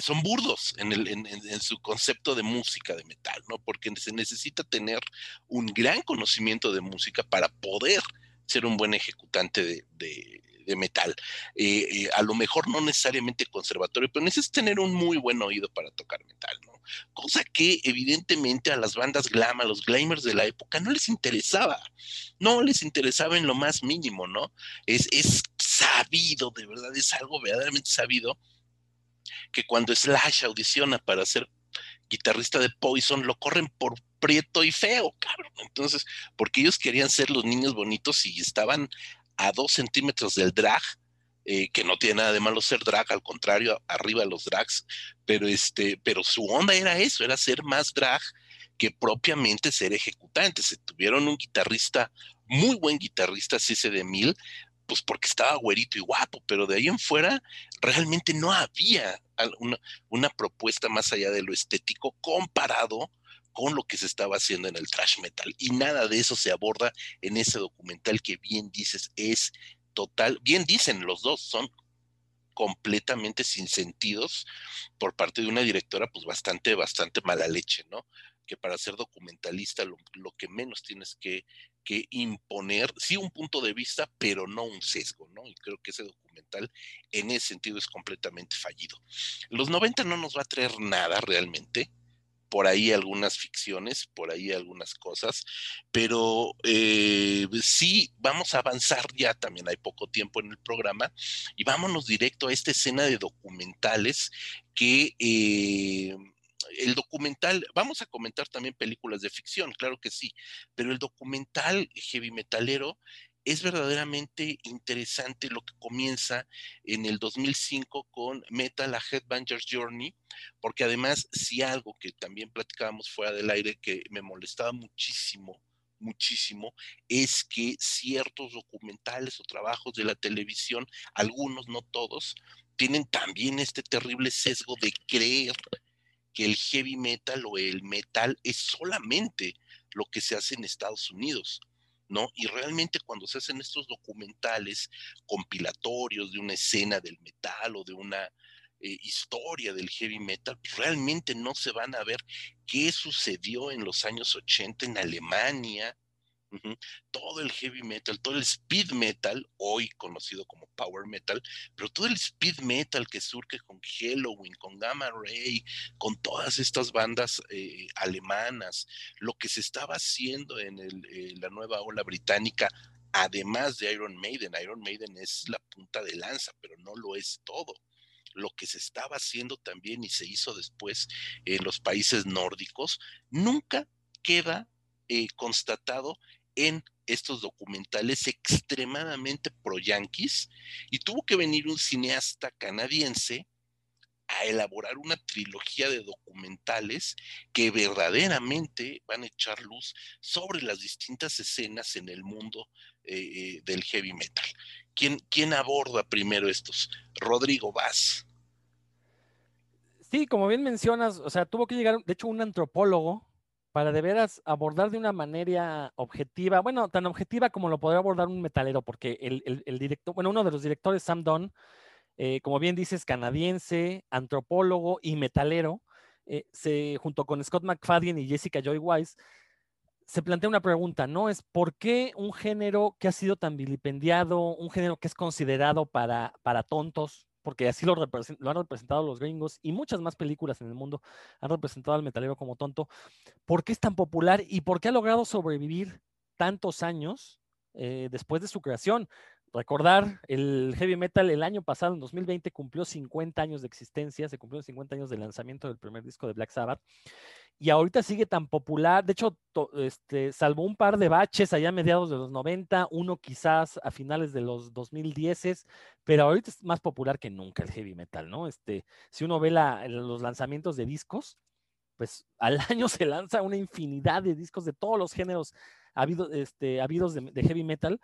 son burdos en, el, en, su concepto de música de metal, ¿no? Porque se necesita tener un gran conocimiento de música para poder ser un buen ejecutante de metal. Eh, eh, a lo mejor no necesariamente conservatorio, pero necesitas tener un muy buen oído para tocar metal, ¿no? Cosa que evidentemente a las bandas glam, a los glamers de la época, no les interesaba. No les interesaba en lo más mínimo, ¿no? Es, es sabido, de verdad, es algo verdaderamente sabido que cuando Slash audiciona para ser guitarrista de Poison, lo corren por prieto y feo, cabrón. Entonces, porque ellos querían ser los niños bonitos y estaban a dos centímetros del drag, eh, que no tiene nada de malo ser drag, al contrario, arriba los drags, pero este, pero su onda era eso, era ser más drag que propiamente ser ejecutante. Se tuvieron un guitarrista, muy buen guitarrista, CC de Mil, pues porque estaba güerito y guapo, pero de ahí en fuera realmente no había una, una propuesta más allá de lo estético comparado con lo que se estaba haciendo en el trash metal. Y nada de eso se aborda en ese documental que bien dices es total, bien dicen los dos, son completamente sin sentidos por parte de una directora pues bastante, bastante mala leche, ¿no? Que para ser documentalista lo, que menos tienes que, que, imponer, sí un punto de vista, pero no un sesgo, ¿no? Y creo que ese documental en ese sentido es completamente fallido. Los 90 no nos va a traer nada realmente, por ahí algunas ficciones, por ahí algunas cosas, pero eh, sí vamos a avanzar ya, también hay poco tiempo en el programa, y vámonos directo a esta escena de documentales que... Eh, el documental, vamos a comentar también películas de ficción, claro que sí, pero el documental heavy metalero es verdaderamente interesante lo que comienza en el 2005 con Metal a Headbanger's Journey, porque además, si algo que también platicábamos fuera del aire que me molestaba muchísimo, muchísimo, es que ciertos documentales o trabajos de la televisión, algunos, no todos, tienen también este terrible sesgo de creer que el heavy metal o el metal es solamente lo que se hace en Estados Unidos ¿no? Y realmente cuando se hacen estos documentales compilatorios de una escena del metal o de una eh, historia del heavy metal, realmente no se van a ver qué sucedió en los años 80 en Alemania, todo el heavy metal, todo el speed metal, hoy conocido como power metal, pero todo el speed metal que surge con Halloween, con Gamma Ray, con todas estas bandas eh, alemanas, lo que se estaba haciendo en eh, la nueva ola británica, además de Iron Maiden. Iron Maiden es la punta de lanza, pero no lo es todo lo que se estaba haciendo también y se hizo después en los países nórdicos, nunca queda eh, constatado en estos documentales extremadamente pro-yanquis y tuvo que venir un cineasta canadiense a elaborar una trilogía de documentales que verdaderamente van a echar luz sobre las distintas escenas en el mundo eh, eh, del heavy metal. ¿Quién, ¿Quién, aborda primero estos? Rodrigo Vaz. Sí, como bien mencionas, o sea, tuvo que llegar, de hecho, un antropólogo para de veras abordar de una manera objetiva, bueno, tan objetiva como lo podría abordar un metalero, porque el, director, bueno, uno de los directores, Sam Don, eh, como bien dices, canadiense, antropólogo y metalero, eh, se, junto con Scott McFadden y Jessica Joy Wise, se plantea una pregunta, ¿no? Es ¿por qué un género que ha sido tan vilipendiado, un género que es considerado para, para tontos, porque así lo, han representado los gringos y muchas más películas en el mundo han representado al metalero como tonto. ¿Por qué es tan popular y por qué ha logrado sobrevivir tantos años eh, después de su creación? Recordar, el heavy metal el año pasado, en 2020, cumplió 50 años de existencia, se cumplió 50 años de lanzamiento del primer disco de Black Sabbath, y ahorita sigue tan popular, de hecho, este, salvo un par de baches allá a mediados de los 90, uno quizás a finales de los 2010, pero ahorita es más popular que nunca el heavy metal, ¿no? Este, si uno ve los lanzamientos de discos, pues al año se lanza una infinidad de discos de todos los géneros habidos, este, habidos de heavy metal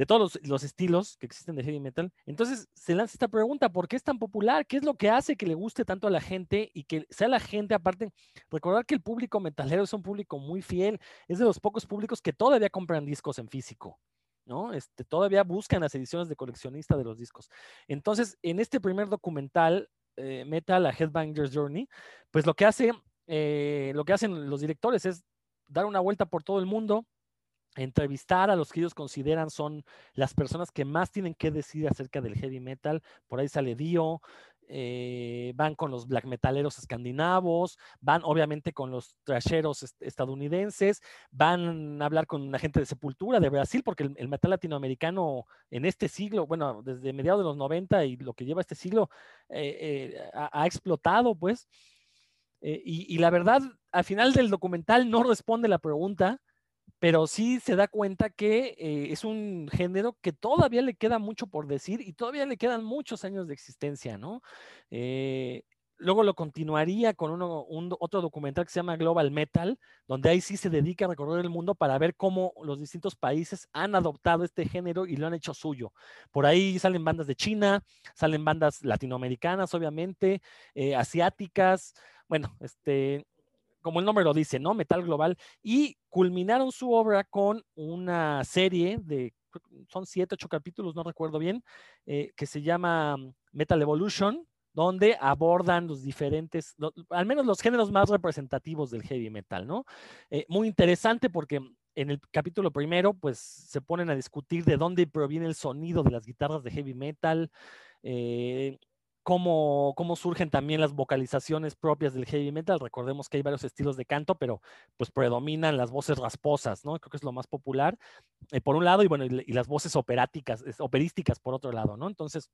de todos los, estilos que existen de heavy metal. Entonces se lanza esta pregunta, ¿por qué es tan popular? ¿Qué es lo que hace que le guste tanto a la gente y que sea la gente, aparte, recordar que el público metalero es un público muy fiel, es de los pocos públicos que todavía compran discos en físico. ¿no? Este, todavía buscan las ediciones de coleccionista de los discos. Entonces, en este primer documental, eh, Metal, a Headbanger's Journey, pues lo que hace, eh, lo que hacen los directores es dar una vuelta por todo el mundo, entrevistar a los que ellos consideran son las personas que más tienen que decir acerca del heavy metal. Por ahí sale Dio, eh, van con los black metaleros escandinavos, van obviamente con los trasheros estadounidenses, van a hablar con la gente de Sepultura de Brasil, porque el, metal latinoamericano en este siglo, bueno, desde mediados de los 90 y lo que lleva este siglo, eh, eh, ha, explotado, pues. y, y la verdad, al final del documental no responde la pregunta pero sí se da cuenta que eh, es un género que todavía le queda mucho por decir y todavía le quedan muchos años de existencia, ¿no? Eh, luego lo continuaría con otro documental que se llama Global Metal, donde ahí sí se dedica a recorrer el mundo para ver cómo los distintos países han adoptado este género y lo han hecho suyo. Por ahí salen bandas de China, salen bandas latinoamericanas, obviamente, eh, asiáticas, bueno, este, como el nombre lo dice, ¿no? Metal Global, y culminaron su obra con una serie de, son siete, ocho capítulos, no recuerdo bien, eh, que se llama mm, Metal Evolution, donde abordan los diferentes, al menos los géneros más representativos del heavy metal, ¿no? Eh, muy interesante porque en el capítulo primero, pues se ponen a discutir de dónde proviene el sonido de las guitarras de heavy metal, eh, cómo, cómo surgen también las vocalizaciones propias del heavy metal. Recordemos que hay varios estilos de canto, pero pues predominan las voces rasposas, ¿no? Creo que es lo más popular, eh, por un lado, y bueno, y, las voces operáticas, operísticas por otro lado, ¿no? Entonces,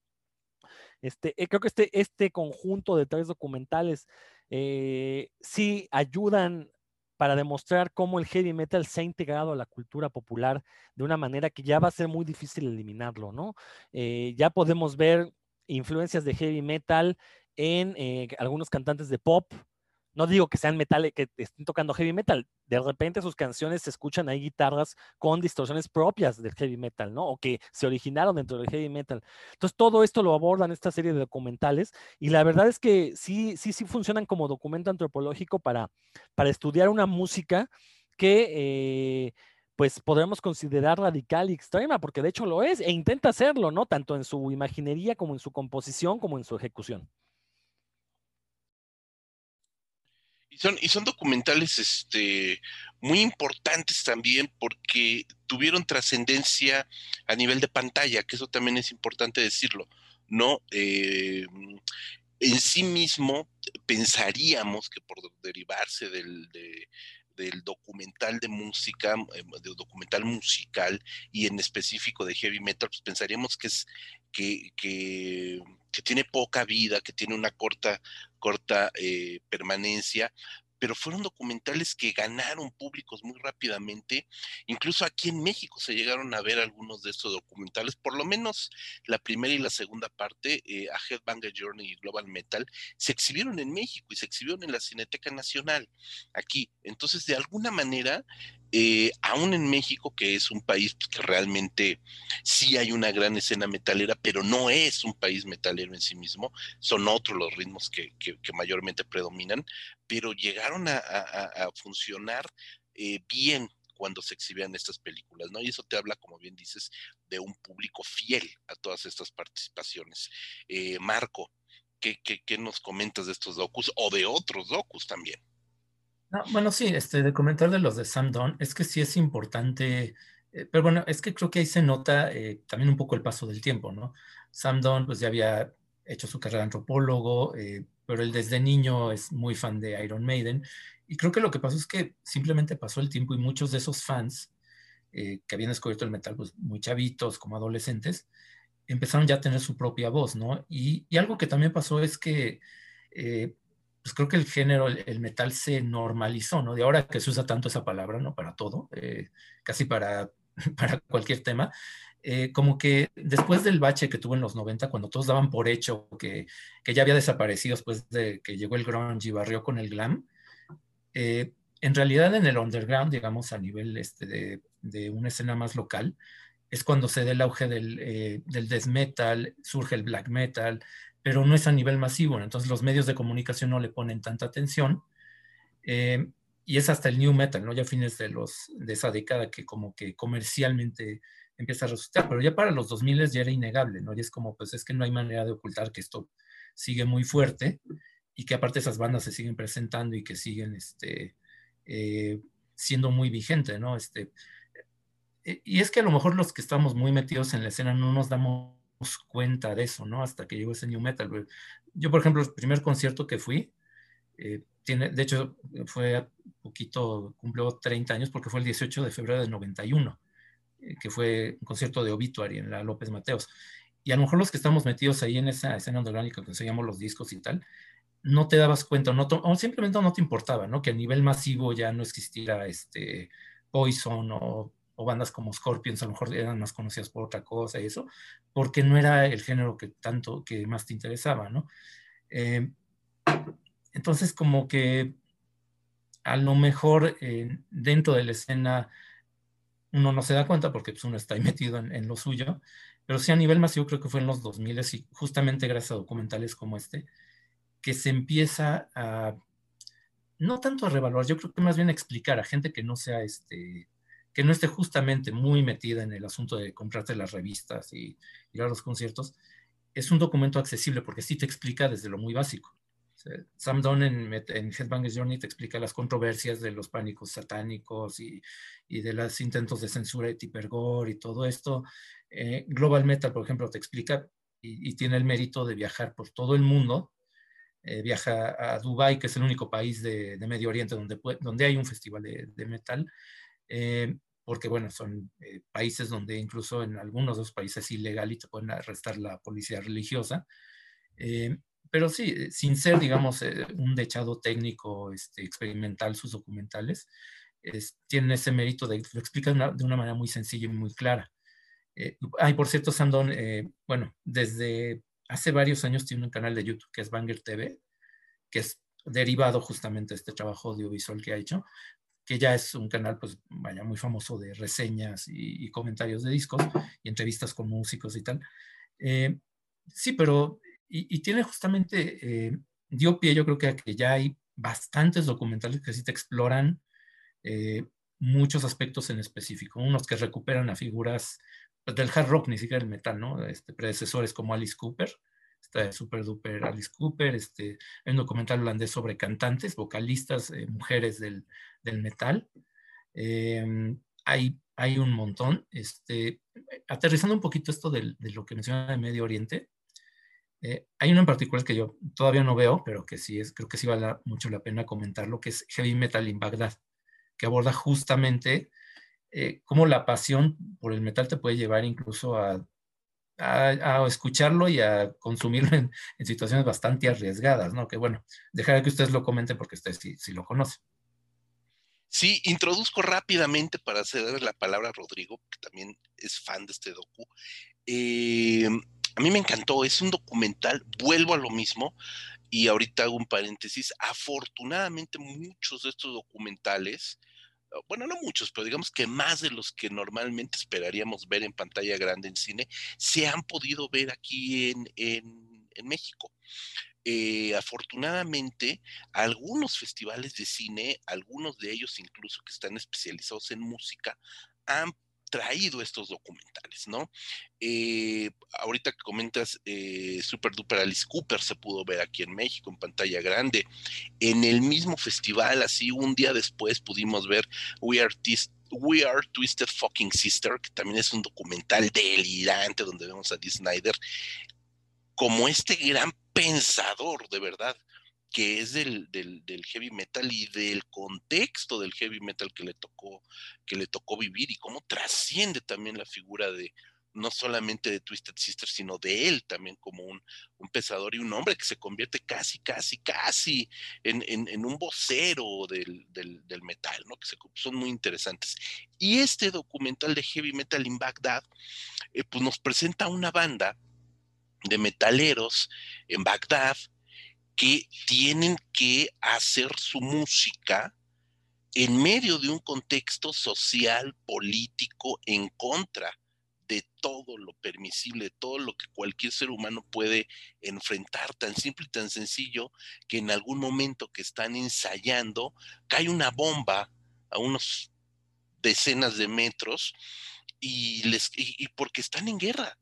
este, eh, creo que este, este conjunto de tres documentales eh, sí ayudan para demostrar cómo el heavy metal se ha integrado a la cultura popular de una manera que ya va a ser muy difícil eliminarlo, ¿no? ya podemos ver influencias de heavy metal en eh, algunos cantantes de pop. No digo que sean metal, que estén tocando heavy metal. De repente sus canciones se escuchan ahí guitarras con distorsiones propias del heavy metal, ¿no? O que se originaron dentro del heavy metal. Entonces todo esto lo abordan esta serie de documentales y la verdad es que sí, sí, sí funcionan como documento antropológico para, para estudiar una música que... Eh, pues podremos considerar radical y extrema, porque de hecho lo es, e intenta hacerlo, ¿no? Tanto en su imaginería como en su composición, como en su ejecución. Y son, y son documentales este, muy importantes también porque tuvieron trascendencia a nivel de pantalla, que eso también es importante decirlo, ¿no? Eh, en sí mismo pensaríamos que por derivarse del, de, del documental de música, eh, del documental musical y en específico de heavy metal, pues pensaríamos que es que, que, tiene poca vida, que tiene una corta, corta eh, permanencia, pero fueron documentales que ganaron públicos muy rápidamente. Incluso aquí en México se llegaron a ver algunos de estos documentales, por lo menos la primera y la segunda parte, eh, a Headbanger Journey y Global Metal, se exhibieron en México y se exhibieron en la Cineteca Nacional aquí. Entonces, de alguna manera, eh, aún en México, que es un país pues, que realmente sí hay una gran escena metalera, pero no es un país metalero en sí mismo, son otros los ritmos que, mayormente predominan, pero llegaron a, funcionar eh, bien cuando se exhibían estas películas, ¿no? Y eso te habla, como bien dices, de un público fiel a todas estas participaciones. Eh, Marco, ¿qué, ¿qué, nos comentas de estos docus o de otros docus también? Bueno, sí, este, de comentar de los de Sam Don, es que sí es importante, eh, pero bueno, es que creo que ahí se nota eh, también un poco el paso del tiempo, ¿no? Sam Don, pues ya había hecho su carrera de antropólogo, eh, pero él desde niño es muy fan de Iron Maiden, y creo que lo que pasó es que simplemente pasó el tiempo y muchos de esos fans que habían descubierto el metal, pues muy chavitos, como adolescentes, empezaron ya a tener su propia voz, ¿no? Y, algo que también pasó es que, pues creo que el género, el, metal se normalizó, ¿no? De ahora que se usa tanto esa palabra, ¿no? Para todo, casi para, para cualquier tema, eh, como que después del bache que tuvo en los 90, cuando todos daban por hecho que, que ya había desaparecido después de que llegó el grunge y barrió con el glam, eh, en realidad en el underground, digamos, a nivel este, de, de una escena más local, es cuando se da el auge del, eh, del, death metal, surge el black metal, pero no es a nivel masivo, entonces los medios de comunicación no le ponen tanta atención. y es hasta el new metal, ¿no? Ya a fines de, los, de esa década que como que comercialmente empieza a resucitar, pero ya para los 2000 ya era innegable, ¿no? Y es como, pues es que no hay manera de ocultar que esto sigue muy fuerte y que aparte esas bandas se siguen presentando y que siguen este, eh, siendo muy vigente, ¿no? Este, eh, y es que a lo mejor los que estamos muy metidos en la escena no nos damos cuenta de eso, ¿no? Hasta que llegó ese New Metal. Yo, por ejemplo, el primer concierto que fui, eh, tiene, de hecho, fue poquito, cumplió 30 años porque fue el 18 de febrero del 91. Eh, que fue un concierto de Obituary en la López Mateos. Y a lo mejor los que estamos metidos ahí en esa escena underground que conseguíamos los discos y tal, no te dabas cuenta no o simplemente no te importaba, ¿no? Que a nivel masivo ya no existiera este Poison o, o, bandas como Scorpions, a lo mejor eran más conocidas por otra cosa y eso, porque no era el género que tanto, que más te interesaba, ¿no? Eh, entonces, como que a lo mejor eh, dentro de la escena uno no se da cuenta porque pues, uno está ahí metido en, lo suyo, pero sí a nivel masivo creo que fue en los 2000 y justamente gracias a documentales como este, que se empieza a, no tanto a revaluar, yo creo que más bien a explicar a gente que no sea este, que no esté justamente muy metida en el asunto de comprarte las revistas y ir a los conciertos, es un documento accesible porque sí te explica desde lo muy básico. Sam Dunn en, en Headbangers Journey te explica las controversias de los pánicos satánicos y, de los intentos de censura de Tippergore y todo esto. Eh, Global Metal, por ejemplo, te explica y, tiene el mérito de viajar por todo el mundo. Eh, viaja a Dubai, que es el único país de, Medio Oriente donde, donde hay un festival de, metal, eh, porque bueno, son países donde incluso en algunos de los países es ilegal y te pueden arrestar la policía religiosa pero sí, eh, sin ser, digamos, eh, un dechado técnico este, experimental, sus documentales, tienen ese mérito de lo explican de una manera muy sencilla y muy clara. Eh, ay, por cierto, Sandón, eh, bueno, desde hace varios años tiene un canal de YouTube que es Banger TV, que es derivado justamente de este trabajo audiovisual que ha hecho, que ya es un canal, pues, vaya, muy famoso de reseñas y, y comentarios de discos y entrevistas con músicos y tal. sí, pero y, tiene justamente, eh, dio pie yo creo que, que ya hay bastantes documentales que sí te exploran eh, muchos aspectos en específico, unos que recuperan a figuras pues, del hard rock, ni siquiera del metal, ¿no? Este, predecesores como Alice Cooper, está Super Duper Alice Cooper, este, hay un documental holandés sobre cantantes, vocalistas, eh, mujeres del, del metal. Em, hay, hay un montón. Este, aterrizando un poquito esto de, lo que menciona de Medio Oriente, eh, hay uno en particular que yo todavía no veo, pero que sí es, creo que sí vale mucho la pena comentarlo, que es Heavy Metal in Baghdad, que aborda justamente eh, cómo la pasión por el metal te puede llevar incluso a, a, escucharlo y a consumirlo en, situaciones bastante arriesgadas, ¿no? Que bueno, dejaré que ustedes lo comenten porque ustedes sí, lo conocen. Sí, introduzco rápidamente para ceder la palabra a Rodrigo, que también es fan de este docu. Eh, a mí me encantó, es un documental, vuelvo a lo mismo y ahorita hago un paréntesis, afortunadamente muchos de estos documentales, bueno, no muchos, pero digamos que más de los que normalmente esperaríamos ver en pantalla grande en cine, se han podido ver aquí en, México. Eh, afortunadamente, algunos festivales de cine, algunos de ellos incluso que están especializados en música, han traído estos documentales, ¿no? Eh, ahorita que comentas eh, Super Duper Alice Cooper se pudo ver aquí en México en pantalla grande. En el mismo festival, así un día después pudimos ver We We Are Twisted Fucking Sister, que también es un documental delirante donde vemos a Dee Snyder como este gran pensador, de verdad, que es del, heavy metal y del contexto del heavy metal que le tocó, que le tocó vivir y cómo trasciende también la figura de, no solamente de Twisted Sister, sino de él también como un, un pesador y un hombre que se convierte casi, casi, casi en, un vocero del, metal, ¿no? Que son muy interesantes. Y este documental de Heavy Metal in Baghdad, eh, pues nos presenta una banda de metaleros en Bagdad que tienen que hacer su música en medio de un contexto social, político, en contra de todo lo permisible, todo lo que cualquier ser humano puede enfrentar, tan simple y tan sencillo que en algún momento que están ensayando cae una bomba a unos decenas de metros y, les, y, porque están en guerra,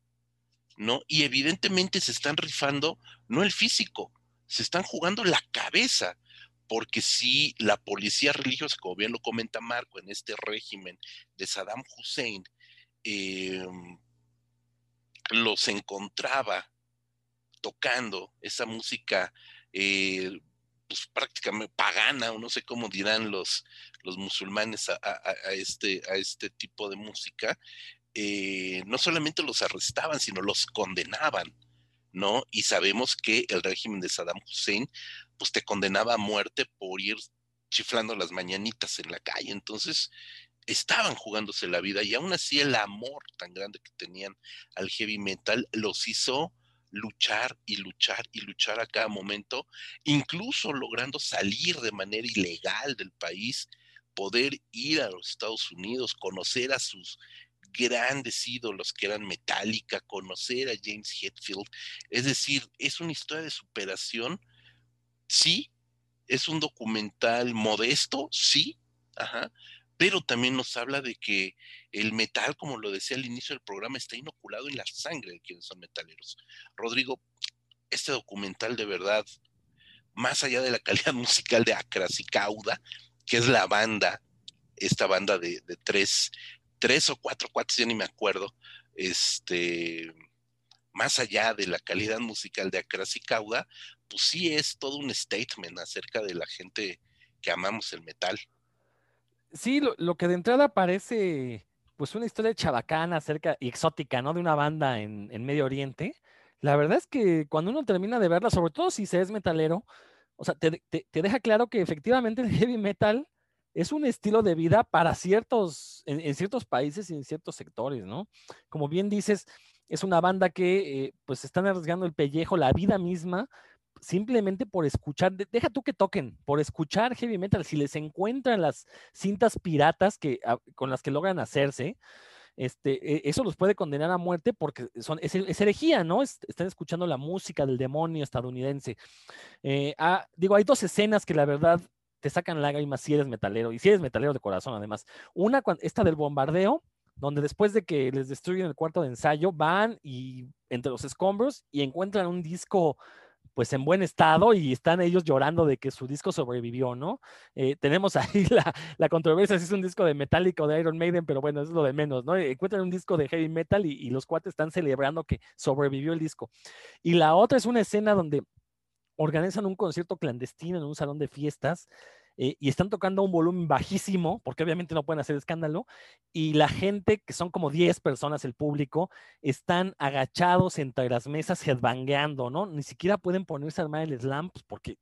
¿no? Y evidentemente se están rifando no el físico, se están jugando la cabeza, porque si la policía religiosa, como bien lo comenta Marco, en este régimen de Saddam Hussein, Em, los encontraba tocando esa música eh, pues prácticamente pagana, o no sé cómo dirán los, los musulmanes a, este, a este tipo de música, eh, no solamente los arrestaban, sino los condenaban, ¿no? Y sabemos que el régimen de Saddam Hussein, pues te condenaba a muerte por ir chiflando las mañanitas en la calle. Entonces, estaban jugándose la vida y aún así el amor tan grande que tenían al heavy metal los hizo luchar y luchar y luchar a cada momento, incluso logrando salir de manera ilegal del país, poder ir a los Estados Unidos, conocer a sus grandes ídolos que eran Metallica, conocer a James Hetfield. Es decir, es una historia de superación, sí, es un documental modesto, sí, ajá, pero también nos habla de que el metal, como lo decía al inicio del programa, está inoculado en la sangre de quienes son metaleros. Rodrigo, este documental de verdad, más allá de la calidad musical de Acras y Cauda, que es la banda, esta banda de, tres, tres o cuatro cuates, ya ni me acuerdo, este, más allá de la calidad musical de Acras y Cauda, pues sí es todo un statement acerca de la gente que amamos el metal. Sí, lo, que de entrada parece pues una historia chabacana acerca y exótica, ¿no? De una banda en, Medio Oriente. La verdad es que cuando uno termina de verla, sobre todo si se es metalero, o sea, te, deja claro que efectivamente el heavy metal es un estilo de vida para ciertos, en, ciertos países y en ciertos sectores, ¿no? Como bien dices, es una banda que eh, pues están arriesgando el pellejo, la vida misma, simplemente por escuchar, deja tú que toquen, por escuchar heavy metal, si les encuentran las cintas piratas que, ah, con las que logran hacerse, este, e, eso los puede condenar a muerte porque son, es, herejía, ¿no? están escuchando la música del demonio estadounidense. Eh, ah, digo, hay dos escenas que la verdad te sacan lágrimas si eres metalero, y si eres metalero de corazón además. Una, esta del bombardeo, donde después de que les destruyen el cuarto de ensayo, van y entre los escombros y encuentran un disco pues en buen estado y están ellos llorando de que su disco sobrevivió, ¿no? Eh, tenemos ahí la, controversia si es un disco de Metallica o de Iron Maiden, pero bueno, eso es lo de menos, ¿no? Encuentran un disco de heavy metal y, los cuates están celebrando que sobrevivió el disco. Y la otra es una escena donde organizan un concierto clandestino en un salón de fiestas eh, y están tocando a un volumen bajísimo, porque obviamente no pueden hacer escándalo, y la gente, que son como 10 personas, el público, están agachados entre las mesas headbangueando, ¿no? Ni siquiera pueden ponerse a armar el slam, pues, porque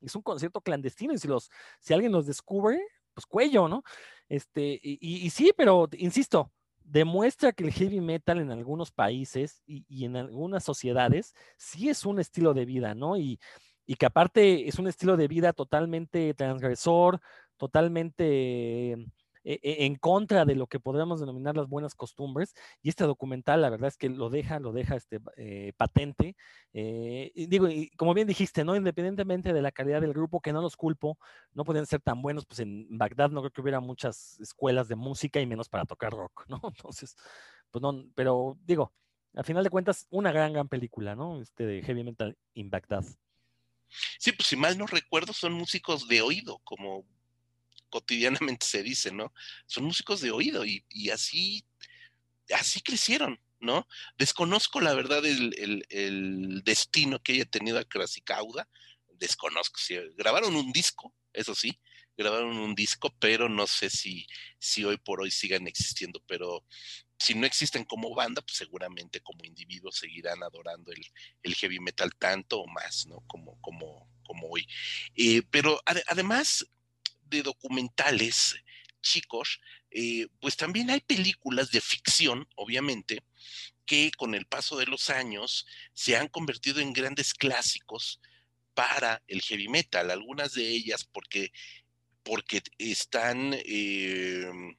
es un concierto clandestino y si, los, si alguien los descubre, pues cuello, ¿no? Este, y, sí, pero insisto, demuestra que el heavy metal en algunos países y, y, en algunas sociedades sí es un estilo de vida, ¿no? Y, y que aparte es un estilo de vida totalmente transgresor, totalmente en contra de lo que podríamos denominar las buenas costumbres. Y este documental, la verdad es que lo deja, lo deja este, eh, patente. Eh, digo, y como bien dijiste, ¿no? Independientemente de la calidad del grupo, que no los culpo, no pueden ser tan buenos, pues en Bagdad no creo que hubiera muchas escuelas de música y menos para tocar rock, ¿no? Entonces, pues no, pero digo, al final de cuentas, una gran, gran película, ¿no? Este de Heavy Metal in Bagdad. Sí, pues si mal no recuerdo, son músicos de oído, como cotidianamente se dice, ¿no? Son músicos de oído y, así, así crecieron, ¿no? Desconozco la verdad el, destino que haya tenido a Krasicauda, desconozco si grabaron un disco, eso sí, grabaron un disco, pero no sé si, si hoy por hoy sigan existiendo, pero si no existen como banda, pues seguramente como individuos seguirán adorando el, heavy metal tanto o más, ¿no? Como, como, como hoy. Eh, pero además de documentales, chicos, eh, pues también hay películas de ficción, obviamente, que con el paso de los años se han convertido en grandes clásicos para el heavy metal, algunas de ellas porque, porque están em,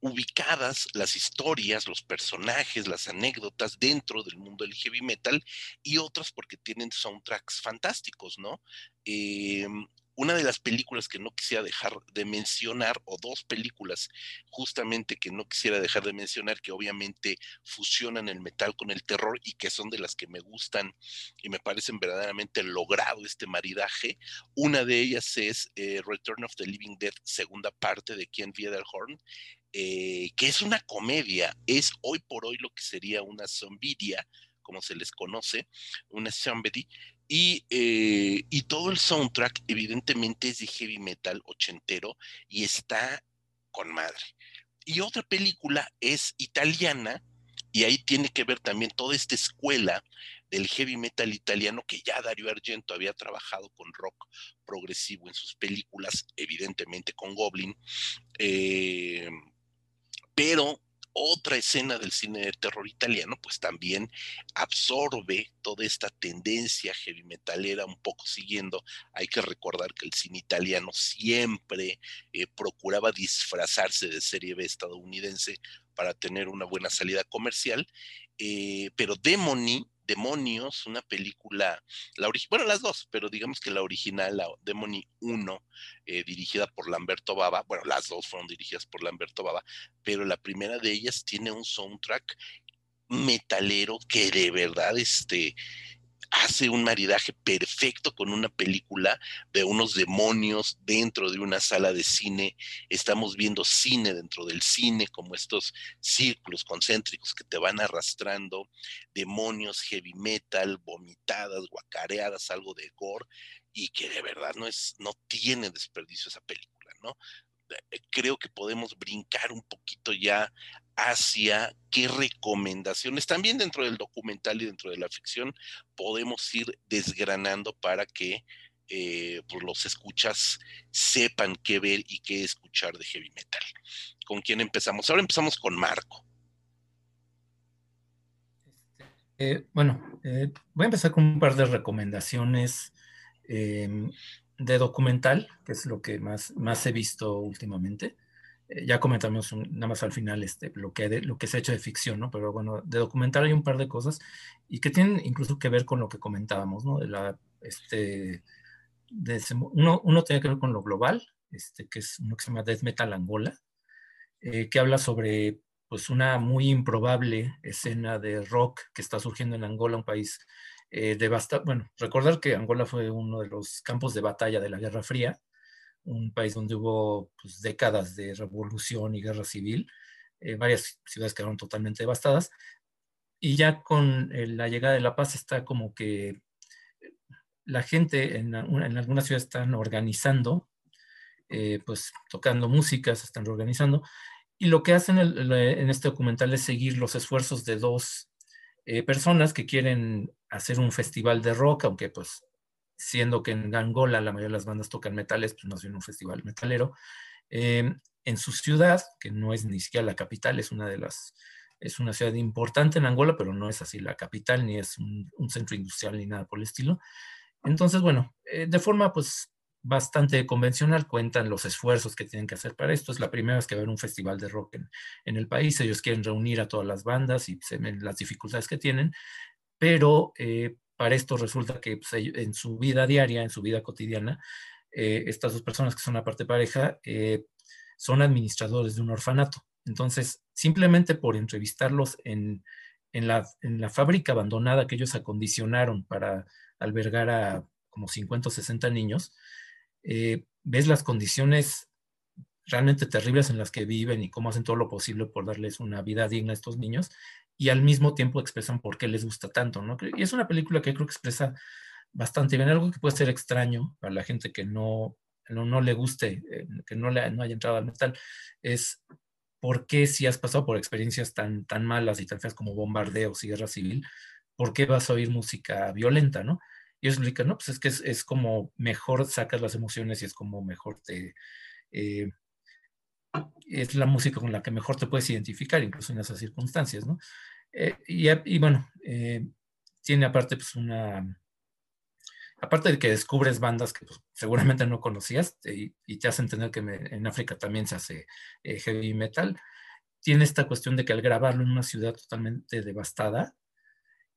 ubicadas las historias, los personajes, las anécdotas dentro del mundo del heavy metal y otras porque tienen soundtracks fantásticos, ¿no? Em, una de las películas que no quisiera dejar de mencionar, o dos películas justamente que no quisiera dejar de mencionar, que obviamente fusionan el metal con el terror y que son de las que me gustan y me parecen verdaderamente logrado este maridaje. Una de ellas es eh, Return of the Living Dead, segunda parte de Ken Wiederhorn, eh, que es una comedia, es hoy por hoy lo que sería una zombidia, como se les conoce, una zombie, eh, y, todo el soundtrack evidentemente es de heavy metal ochentero y está con madre. Y otra película es italiana y ahí tiene que ver también toda esta escuela del heavy metal italiano que ya Dario Argento había trabajado con rock progresivo en sus películas, evidentemente con Goblin, eh, pero otra escena del cine de terror italiano, pues también absorbe toda esta tendencia heavy metalera, un poco siguiendo. Hay que recordar que el cine italiano siempre eh, procuraba disfrazarse de serie B estadounidense para tener una buena salida comercial, eh, pero Demoni Demonios, una película, la bueno, las dos, pero digamos que la original, la Demoni 1, eh, dirigida por Lamberto Baba, bueno, las dos fueron dirigidas por Lamberto Baba, pero la primera de ellas tiene un soundtrack metalero que de verdad, este, hace un maridaje perfecto con una película de unos demonios dentro de una sala de cine. Estamos viendo cine dentro del cine, como estos círculos concéntricos que te van arrastrando, demonios, heavy metal, vomitadas, guacareadas, algo de gore, y que de verdad no es, no tiene desperdicio esa película, ¿no? Eh, creo que podemos brincar un poquito ya hacia qué recomendaciones, también dentro del documental y dentro de la ficción, podemos ir desgranando para que eh, pues los escuchas sepan qué ver y qué escuchar de heavy metal. ¿Con quién empezamos? Ahora empezamos con Marco. Este, eh, bueno, eh, voy a empezar con un par de recomendaciones de documental, que es lo que más, más he visto últimamente. Eh, ya comentamos nada más al final este, lo, que lo que se ha hecho de ficción, ¿no? Pero bueno, de documental hay un par de cosas y que tienen incluso que ver con lo que comentábamos, ¿no? De la, este, uno, uno tiene que ver con lo global, este, que es uno que se llama Death Metal Angola, eh, que habla sobre pues una muy improbable escena de rock que está surgiendo en Angola, un país eh, devastado. Bueno, recordar que Angola fue uno de los campos de batalla de la Guerra Fría, un país donde hubo pues, décadas de revolución y guerra civil. Eh, varias ciudades quedaron totalmente devastadas. Y ya con eh, la llegada de la paz está como que la gente en, algunas ciudades están organizando, eh, pues tocando música, se están reorganizando. Y lo que hacen en este documental es seguir los esfuerzos de dos personas que quieren hacer un festival de rock, aunque pues siendo que en Angola la mayoría de las bandas tocan metales, pues no es un festival metalero. Em, en su ciudad, que no es ni siquiera la capital, es una de las, es una ciudad importante en Angola, pero no es así la capital, ni es un, centro industrial, ni nada por el estilo. Entonces, bueno, eh, de forma pues bastante convencional cuentan los esfuerzos que tienen que hacer para esto. Es la primera vez que va a haber un festival de rock en, en el país. Ellos quieren reunir a todas las bandas y se ven las dificultades que tienen, pero eh, para esto resulta que pues, en su vida diaria, en su vida cotidiana, eh, estas dos personas que son aparte pareja eh, son administradores de un orfanato. Entonces, simplemente por entrevistarlos en, la, fábrica abandonada que ellos acondicionaron para albergar a como 50 o 60 niños, eh, ves las condiciones realmente terribles en las que viven y cómo hacen todo lo posible por darles una vida digna a estos niños y al mismo tiempo expresan por qué les gusta tanto, ¿no? Y es una película que creo que expresa bastante bien. Algo que puede ser extraño para la gente que no, no, le guste, eh, que no, le, no haya entrado al metal, es por qué si has pasado por experiencias tan, tan malas y tan feas como bombardeos y guerra civil, ¿por qué vas a oír música violenta, no? Y ellos explican, no, pues es que es, como mejor sacas las emociones y es como mejor te... Eh, es la música con la que mejor te puedes identificar, incluso en esas circunstancias, ¿no? Eh, y, bueno, eh, tiene aparte pues una... Aparte de que descubres bandas que pues, seguramente no conocías y, te hacen entender que en África también se hace heavy metal, tiene esta cuestión de que al grabarlo en una ciudad totalmente devastada,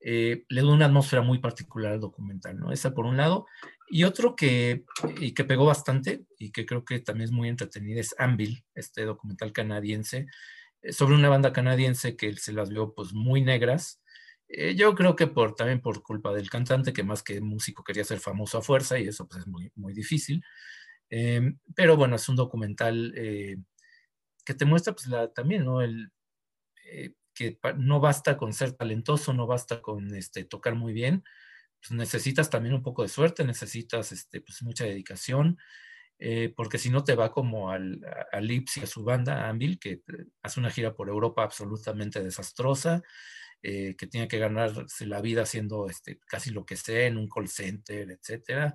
eh, le da una atmósfera muy particular al documental, ¿no? Esa por un lado. Y otro que, y que pegó bastante y que creo que también es muy entretenido es Anvil, este documental canadiense, eh, sobre una banda canadiense que se las vio pues muy negras. Eh, yo creo que por, también por culpa del cantante, que más que músico quería ser famoso a fuerza y eso pues es muy, muy difícil. Em, pero bueno, es un documental que te muestra pues la, también, ¿no? El, que no basta con ser talentoso, no basta con este, tocar muy bien, pues necesitas también un poco de suerte, necesitas este, pues mucha dedicación, eh, porque si no te va como al, a Lips y a su banda, Anvil, que eh, hace una gira por Europa absolutamente desastrosa, eh, que tiene que ganarse la vida haciendo este, casi lo que sea en un call center, etc.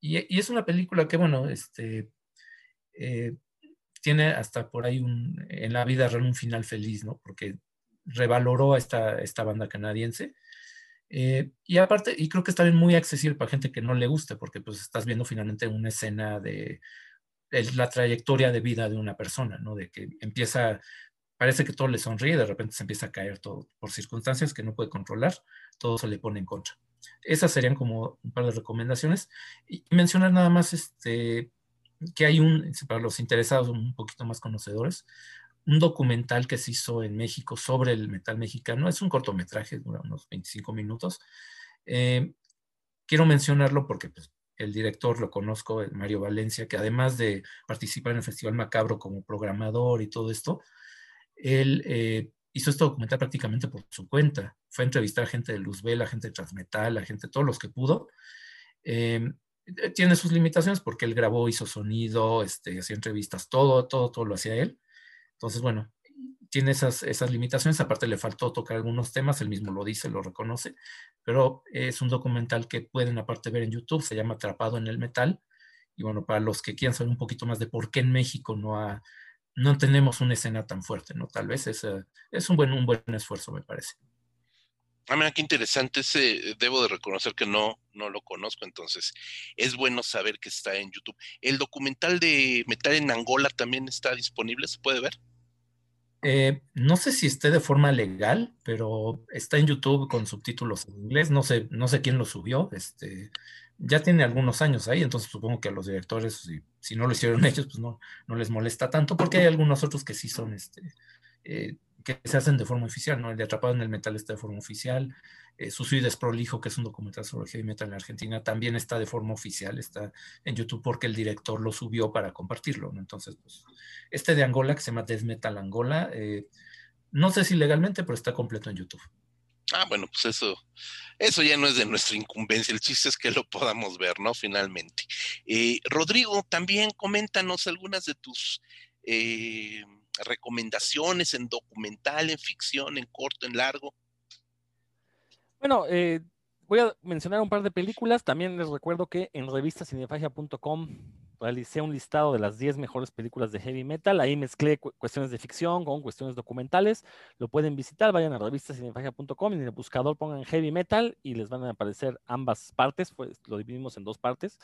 y, y, es una película que, bueno, este, tiene hasta por ahí un, en la vida real un final feliz, ¿no? Porque revaloró a esta, esta banda canadiense. Eh, y aparte, y creo que está bien muy accesible para gente que no le guste, porque pues estás viendo finalmente una escena de, la trayectoria de vida de una persona, ¿no? De que empieza, parece que todo le sonríe, de repente se empieza a caer todo por circunstancias que no puede controlar, todo se le pone en contra. Esas serían como un par de recomendaciones. Y mencionar nada más este, que hay un, para los interesados un poquito más conocedores, un documental que se hizo en México sobre el metal mexicano. Es un cortometraje, dura unos 25 minutos. Eh, quiero mencionarlo porque pues, el director lo conozco, Mario Valencia, que además de participar en el Festival Macabro como programador y todo esto, él eh, hizo este documental prácticamente por su cuenta. Fue a entrevistar a gente de Luzbel, a gente de Transmetal, a gente, todos los que pudo. Eh, tiene sus limitaciones porque él grabó, hizo sonido, este, hacía entrevistas, todo, todo, todo lo hacía él. Entonces, bueno, tiene esas, esas limitaciones. Aparte, le faltó tocar algunos temas, él mismo lo dice, lo reconoce, pero es un documental que pueden aparte ver en YouTube, se llama Atrapado en el Metal. Y bueno, para los que quieran saber un poquito más de por qué en México no, ha, no tenemos una escena tan fuerte, ¿no? Tal vez es, es un, buen, un buen esfuerzo, me parece. Ah, mira, qué interesante. Ese debo de reconocer que no, no lo conozco, entonces es bueno saber que está en YouTube. ¿El documental de Metal en Angola también está disponible? ¿Se puede ver? Eh, no sé si esté de forma legal, pero está en YouTube con subtítulos en inglés. No sé, no sé quién lo subió. Este, ya tiene algunos años ahí, entonces supongo que a los directores, si, si no lo hicieron ellos, pues no, no les molesta tanto, porque hay algunos otros que sí son este, eh, que se hacen de forma oficial, ¿no? El de Atrapado en el Metal está de forma oficial. Eh, Sucio y Desprolijo, que es un documental sobre heavy metal en Argentina, también está de forma oficial, está en YouTube porque el director lo subió para compartirlo, ¿no? Entonces, pues, este de Angola, que se llama Death Metal Angola, eh, no sé si legalmente, pero está completo en YouTube. Ah, bueno, pues eso, eso ya no es de nuestra incumbencia. El chiste es que lo podamos ver, ¿no? Finalmente. Eh, Rodrigo, también coméntanos algunas de tus eh, recomendaciones en documental, en ficción, en corto, en largo? Bueno, eh, voy a mencionar un par de películas. También les recuerdo que en revistasinefagia.com realicé un listado de las 10 mejores películas de heavy metal. Ahí mezclé cuestiones de ficción con cuestiones documentales. Lo pueden visitar, vayan a revistasinefagia.com y en el buscador pongan heavy metal y les van a aparecer ambas partes, pues lo dividimos en dos partes.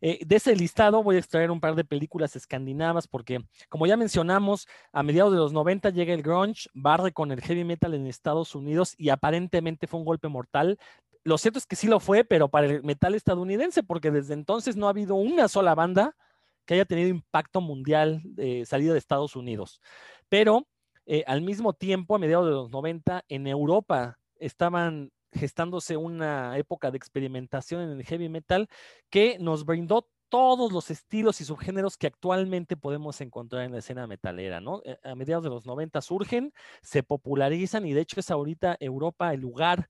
Eh, de ese listado voy a extraer un par de películas escandinavas porque, como ya mencionamos, a mediados de los 90 llega el grunge, barre con el heavy metal en Estados Unidos y aparentemente fue un golpe mortal lo cierto es que sí lo fue, pero para el metal estadounidense, porque desde entonces no ha habido una sola banda que haya tenido impacto mundial de salida de Estados Unidos. Pero eh, al mismo tiempo, a mediados de los 90, en Europa estaban gestándose una época de experimentación en el heavy metal que nos brindó todos los estilos y subgéneros que actualmente podemos encontrar en la escena metalera, ¿no? Eh, a mediados de los 90 surgen, se popularizan y de hecho es ahorita Europa el lugar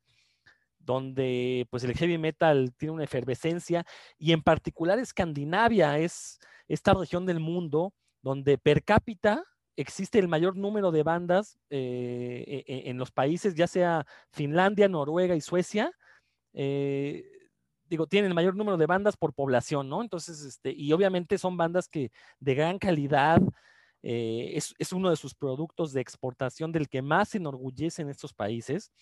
donde pues el heavy metal tiene una efervescencia y en particular Escandinavia es esta región del mundo donde per cápita existe el mayor número de bandas eh, e, e, en los países, ya sea Finlandia, Noruega y Suecia. Eh, digo, tienen el mayor número de bandas por población, ¿no? Entonces, este, y obviamente son bandas que de gran calidad, eh, es, es, uno de sus productos de exportación del que más se enorgullece en estos países.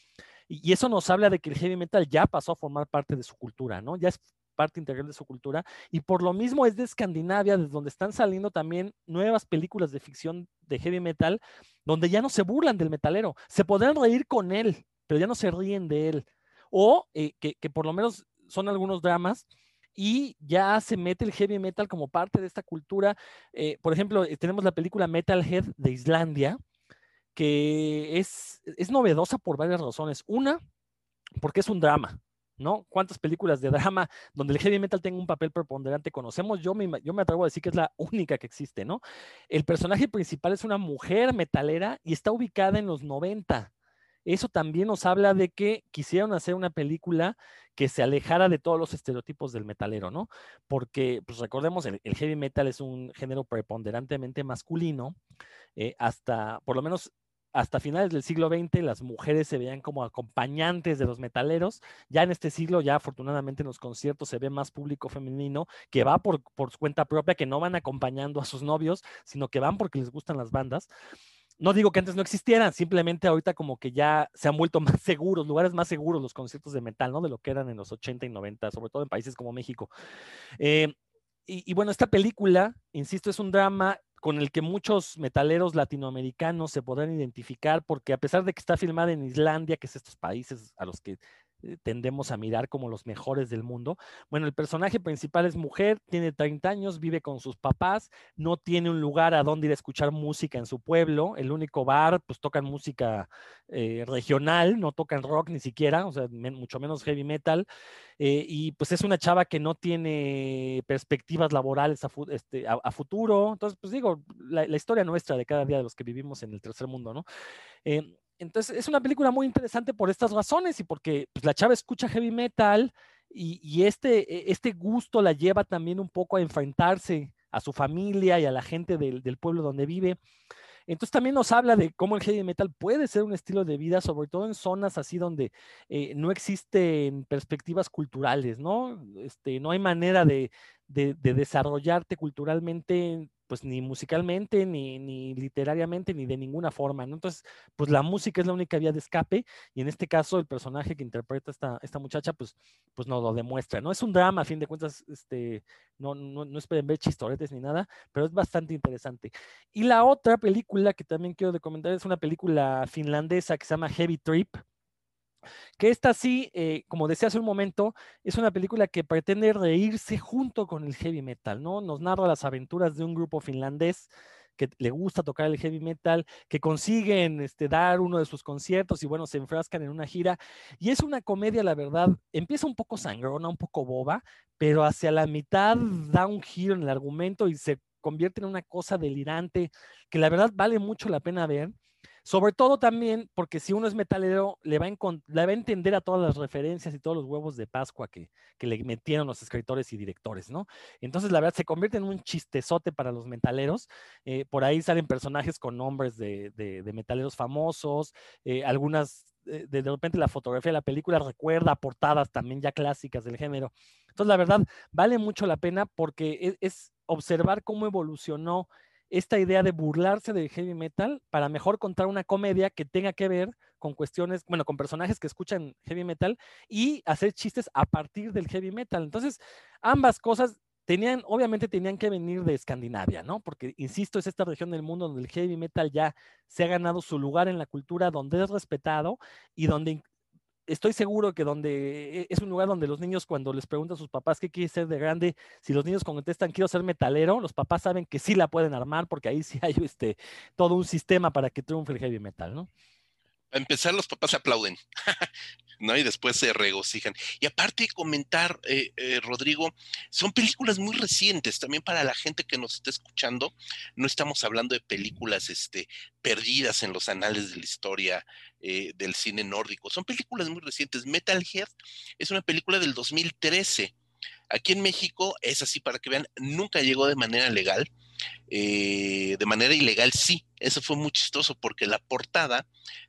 Y, eso nos habla de que el heavy metal ya pasó a formar parte de su cultura, ¿no? Ya es parte integral de su cultura. Y por lo mismo es de Escandinavia, desde donde están saliendo también nuevas películas de ficción de heavy metal, donde ya no se burlan del metalero. Se podrán reír con él, pero ya no se ríen de él. O eh, que, que por lo menos son algunos dramas y ya se mete el heavy metal como parte de esta cultura. Eh, por ejemplo, eh, tenemos la película Metalhead de Islandia, que es, es novedosa por varias razones. Una, porque es un drama. ¿no? ¿Cuántas películas de drama donde el heavy metal tenga un papel preponderante conocemos? Yo me, yo me atrevo a decir que es la única que existe, ¿no? El personaje principal es una mujer metalera y está ubicada en los 90. Eso también nos habla de que quisieron hacer una película que se alejara de todos los estereotipos del metalero, ¿no? Porque, pues recordemos, el, heavy metal es un género preponderantemente masculino, eh, hasta, por lo menos hasta finales del siglo XX las mujeres se veían como acompañantes de los metaleros. Ya en este siglo, ya afortunadamente en los conciertos se ve más público femenino que va por, por cuenta propia, que no van acompañando a sus novios, sino que van porque les gustan las bandas. No digo que antes no existieran, simplemente ahorita como que ya se han vuelto más seguros, lugares más seguros los conciertos de metal, ¿no? De lo que eran en los 80 y 90, sobre todo en países como México. Eh, y, y, bueno, esta película, insisto, es un drama con el que muchos metaleros latinoamericanos se podrán identificar, porque a pesar de que está filmada en Islandia, que es estos países a los que tendemos a mirar como los mejores del mundo. Bueno, el personaje principal es mujer, tiene 30 años, vive con sus papás, no tiene un lugar a donde ir a escuchar música en su pueblo, el único bar, pues tocan música eh, regional, no tocan rock ni siquiera, o sea, mucho menos heavy metal, eh, y pues es una chava que no tiene perspectivas laborales a, este, futuro, entonces, pues digo, la, historia nuestra de cada día de los que vivimos en el tercer mundo, ¿no? Eh, entonces es una película muy interesante por estas razones y porque pues, la chava escucha heavy metal y, este, e, este gusto la lleva también un poco a enfrentarse a su familia y a la gente del, pueblo donde vive. Entonces también nos habla de cómo el heavy metal puede ser un estilo de vida, sobre todo en zonas así donde eh, no existen perspectivas culturales, ¿no? Este, no hay manera de desarrollarte culturalmente pues ni musicalmente, ni, ni, literariamente, ni de ninguna forma, ¿no? Entonces, pues la música es la única vía de escape y en este caso el personaje que interpreta esta, esta muchacha, pues, pues nos lo demuestra, ¿no? Es un drama, a fin de cuentas, este, no, no, no esperen ver chistoretes ni nada, pero es bastante interesante. Y la otra película que también quiero recomendar es una película finlandesa que se llama Heavy Trip, que esta sí, eh, como decía hace un momento, es una película que pretende reírse junto con el heavy metal, ¿no? Nos narra las aventuras de un grupo finlandés que le gusta tocar el heavy metal, que consiguen este, dar uno de sus conciertos y bueno, se enfrascan en una gira. Y es una comedia, la verdad, empieza un poco sangrona, un poco boba, pero hacia la mitad da un giro en el argumento y se convierte en una cosa delirante que la verdad vale mucho la pena ver. Sobre todo también porque si uno es metalero, le va, a entender a todas las referencias y todos los huevos de Pascua que, le metieron los escritores y directores, ¿no? Entonces, la verdad, se convierte en un chistezote para los metaleros. Eh, por ahí salen personajes con nombres de, metaleros famosos, eh, algunas de, de, repente la fotografía de la película recuerda portadas también ya clásicas del género. Entonces, la verdad, vale mucho la pena porque es, es observar cómo evolucionó esta idea de burlarse del heavy metal para mejor contar una comedia que tenga que ver con cuestiones, bueno, con personajes que escuchan heavy metal y hacer chistes a partir del heavy metal. Entonces, ambas cosas tenían, obviamente tenían que venir de Escandinavia, ¿no? Porque, insisto, es esta región del mundo donde el heavy metal ya se ha ganado su lugar en la cultura, donde es respetado y donde estoy seguro que donde e, es un lugar donde los niños cuando les preguntan a sus papás qué quiere ser de grande, si los niños contestan quiero ser metalero, los papás saben que sí la pueden armar porque ahí sí hay este todo un sistema para que triunfe el heavy metal, ¿no? A empezar los papás aplauden. ¿no? Y después se regocijan. Y aparte de comentar, eh, eh, Rodrigo, son películas muy recientes, también para la gente que nos está escuchando, no estamos hablando de películas este, perdidas en los anales de la historia eh, del cine nórdico, son películas muy recientes. Metalhead es una película del 2013. Aquí en México es así para que vean, nunca llegó de manera legal, de manera ilegal sí, eso fue muy chistoso porque la portada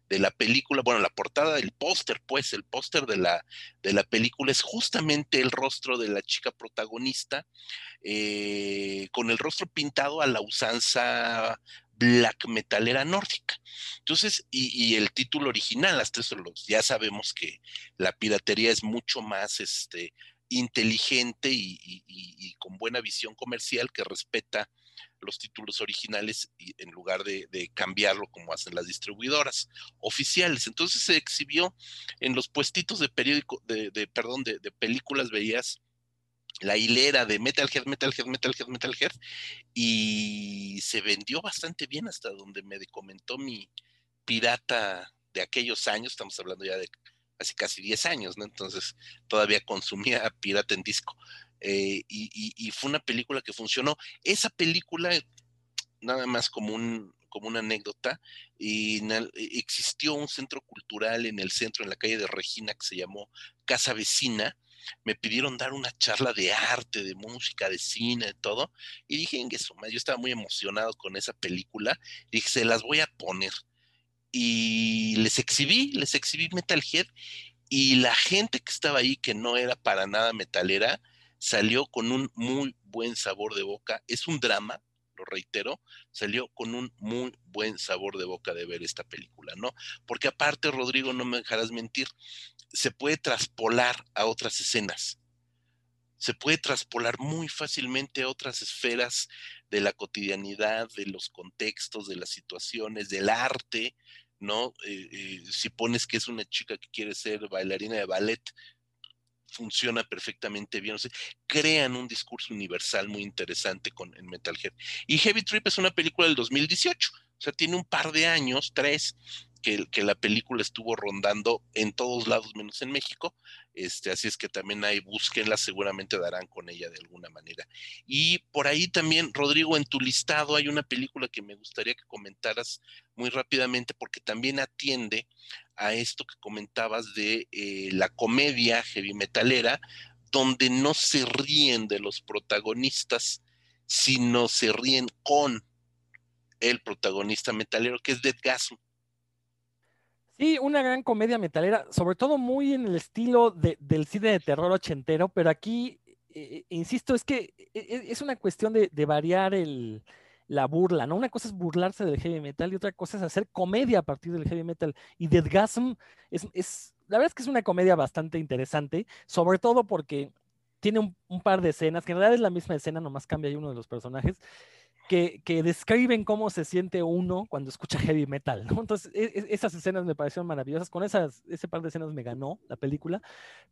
de la película, bueno, la portada del póster, pues, el póster de la, de la película es justamente el rostro de la chica protagonista, eh, con el rostro pintado a la usanza black metalera nórdica. Entonces, y, el título original, las tres los, ya sabemos que la piratería es mucho más este, inteligente y, con buena visión comercial que respeta los títulos originales en lugar de, cambiarlo como hacen las distribuidoras oficiales. Entonces se exhibió en los puestitos de periódico, de, perdón, de, películas, veías la hilera de Metalhead, Metalhead, Metalhead, Metalhead, y se vendió bastante bien hasta donde me comentó mi pirata de aquellos años, estamos hablando ya de hace casi 10 años, ¿no? Entonces todavía consumía pirata en disco. Eh, y, fue una película que funcionó. Esa película, nada más como, un, como una anécdota, y existió un centro cultural en el centro, en la calle de Regina, que se llamó Casa Vecina. Me pidieron dar una charla de arte, de música, de cine, de todo. Y dije, en eso, yo estaba muy emocionado con esa película. Y dije, se las voy a poner. Y les exhibí, les exhibí Metalhead. Y la gente que estaba ahí, que no era para nada metalera, salió con un muy buen sabor de boca. Es un drama, lo reitero, salió con un muy buen sabor de boca de ver esta película, ¿no? Porque aparte, Rodrigo, no me dejarás mentir, se puede traspolar a otras escenas. Se puede traspolar muy fácilmente a otras esferas de la cotidianidad, de los contextos, de las situaciones, del arte, ¿no? Eh, eh, si pones que es una chica que quiere ser bailarina de ballet, funciona perfectamente bien. O sea, crean un discurso universal muy interesante con en Metalhead. Y Heavy Trip es una película del 2018. O sea, tiene un par de años, tres, que, la película estuvo rondando en todos lados menos en México. Este, así es que también ahí búsquenla, seguramente darán con ella de alguna manera. Y por ahí también, Rodrigo, en tu listado hay una película que me gustaría que comentaras muy rápidamente porque también atiende a esto que comentabas de eh, la comedia heavy metalera, donde no se ríen de los protagonistas, sino se ríen con el protagonista metalero, que es Dead Gasm. Sí, una gran comedia metalera, sobre todo muy en el estilo del cine de terror ochentero, pero aquí, eh, insisto, es que e, e, es una cuestión de, variar el, la burla, ¿no? Una cosa es burlarse del heavy metal y otra cosa es hacer comedia a partir del heavy metal. Y Deadgasm es, es la verdad es que es una comedia bastante interesante, sobre todo porque tiene un, par de escenas, que en realidad es la misma escena, nomás cambia uno de los personajes, que, describen cómo se siente uno cuando escucha heavy metal, ¿no? Entonces, e, e, esas escenas me parecieron maravillosas. Con esas, ese par de escenas me ganó la película.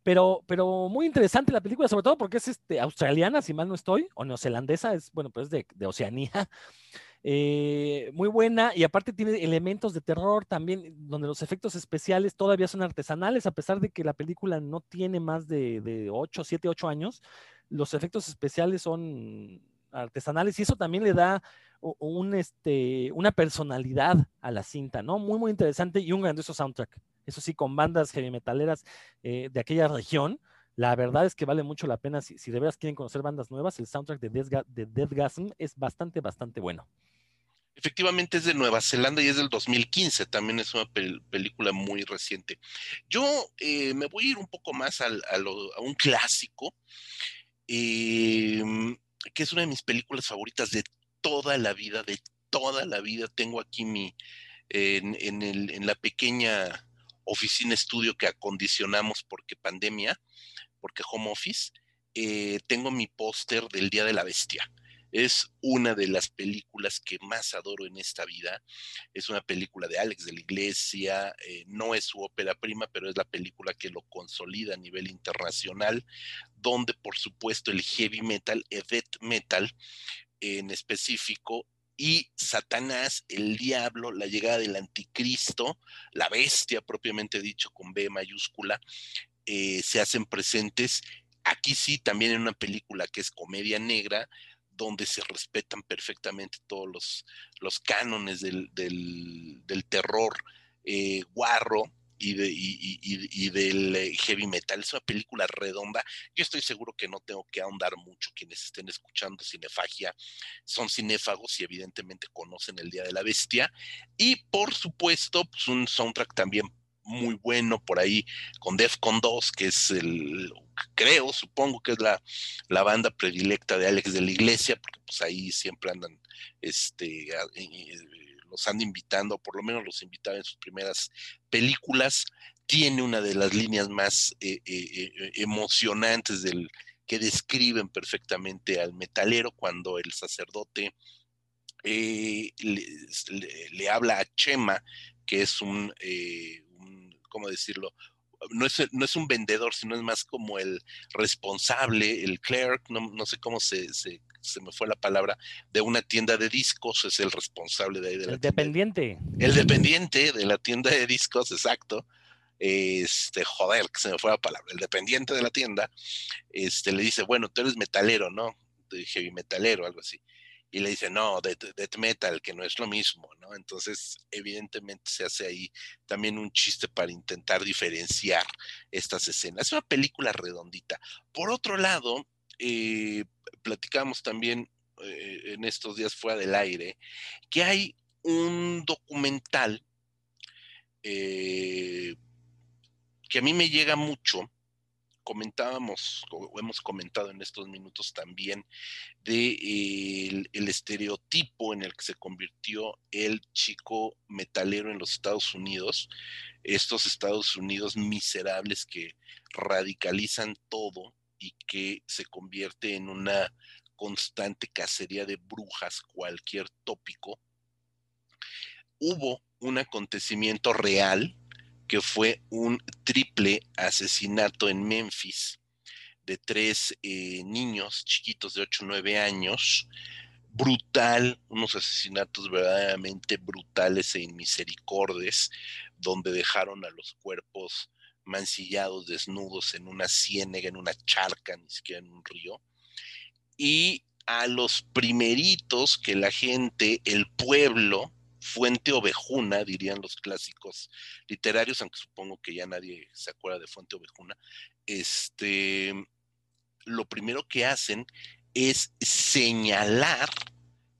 Pero, pero muy interesante la película, sobre todo porque es este, australiana, si mal no estoy, o neozelandesa, es, bueno, pues de, de Oceanía. Eh, muy buena y aparte tiene elementos de terror también, donde los efectos especiales todavía son artesanales, a pesar de que la película no tiene más de, de 8, 7, 8 años. Los efectos especiales son artesanales y eso también le da un, este, una personalidad a la cinta, ¿no? Muy, muy interesante y un grandioso soundtrack. Eso sí, con bandas heavy metaleras eh, de aquella región, la verdad es que vale mucho la pena, si, de veras quieren conocer bandas nuevas, el soundtrack de, Death, de Deathgasm es bastante, bastante bueno. Efectivamente es de Nueva Zelanda y es del 2015, también es una película muy reciente. Yo eh, me voy a ir un poco más a, a un clásico. Eh, que es una de mis películas favoritas de toda la vida, de toda la vida. Tengo aquí mi, en, el, en la pequeña oficina estudio que acondicionamos porque pandemia, porque home office, eh, tengo mi póster del Día de la Bestia. Es una de las películas que más adoro en esta vida. Es una película de Alex de la Iglesia, eh, no es su ópera prima, pero es la película que lo consolida a nivel internacional, donde por supuesto el heavy metal, el death metal en específico, y Satanás, el diablo, la llegada del anticristo, la bestia propiamente dicho con B mayúscula, eh, se hacen presentes. Aquí sí, también en una película que es comedia negra, donde se respetan perfectamente todos los, los cánones del, del, terror eh, guarro y, de, y, del eh, heavy metal. Es una película redonda. Yo estoy seguro que no tengo que ahondar mucho. Quienes estén escuchando Cinefagia son cinéfagos y evidentemente conocen el Día de la Bestia. Y por supuesto, pues un soundtrack también muy bueno por ahí con Defcon 2, que es el, creo, supongo que es la, la, banda predilecta de Alex de la Iglesia, porque pues ahí siempre andan, este, los anda invitando, por lo menos los invitaba en sus primeras películas. Tiene una de las líneas más eh, eh, eh, emocionantes del que describen perfectamente al metalero cuando el sacerdote le, habla a Chema, que es un, ¿cómo decirlo? No es, no es, un vendedor, sino es más como el responsable, el clerk, no, sé cómo se, se, me fue la palabra, de una tienda de discos, es el responsable de ahí de la El dependiente. El dependiente de la tienda de discos, exacto. Este, joder, que se me fue la palabra, el dependiente de la tienda, este, le dice, bueno, tú eres metalero, ¿no? Heavy metalero, algo así y le dice, no, death, metal, que no es lo mismo, ¿no? Entonces, evidentemente se hace ahí también un chiste para intentar diferenciar estas escenas. Es una película redondita. Por otro lado, eh, platicamos también eh, en estos días fuera del aire, que hay un documental eh, que a mí me llega mucho, comentábamos, o hemos comentado en estos minutos también, de estereotipo en el que se convirtió el chico metalero en los Estados Unidos, estos Estados Unidos miserables que radicalizan todo y que se convierte en una constante cacería de brujas, cualquier tópico. Hubo un acontecimiento real que fue un triple asesinato en Memphis de tres eh, niños chiquitos de 8 o 9 años. Brutal, unos asesinatos verdaderamente brutales e inmisericordes, donde dejaron a los cuerpos mancillados, desnudos en una ciénega, en una charca, ni siquiera en un río. Y a los primeritos que la gente, el pueblo, Fuente Ovejuna, dirían los clásicos literarios, aunque supongo que ya nadie se acuerda de Fuente Ovejuna, este, lo primero que hacen es señalar,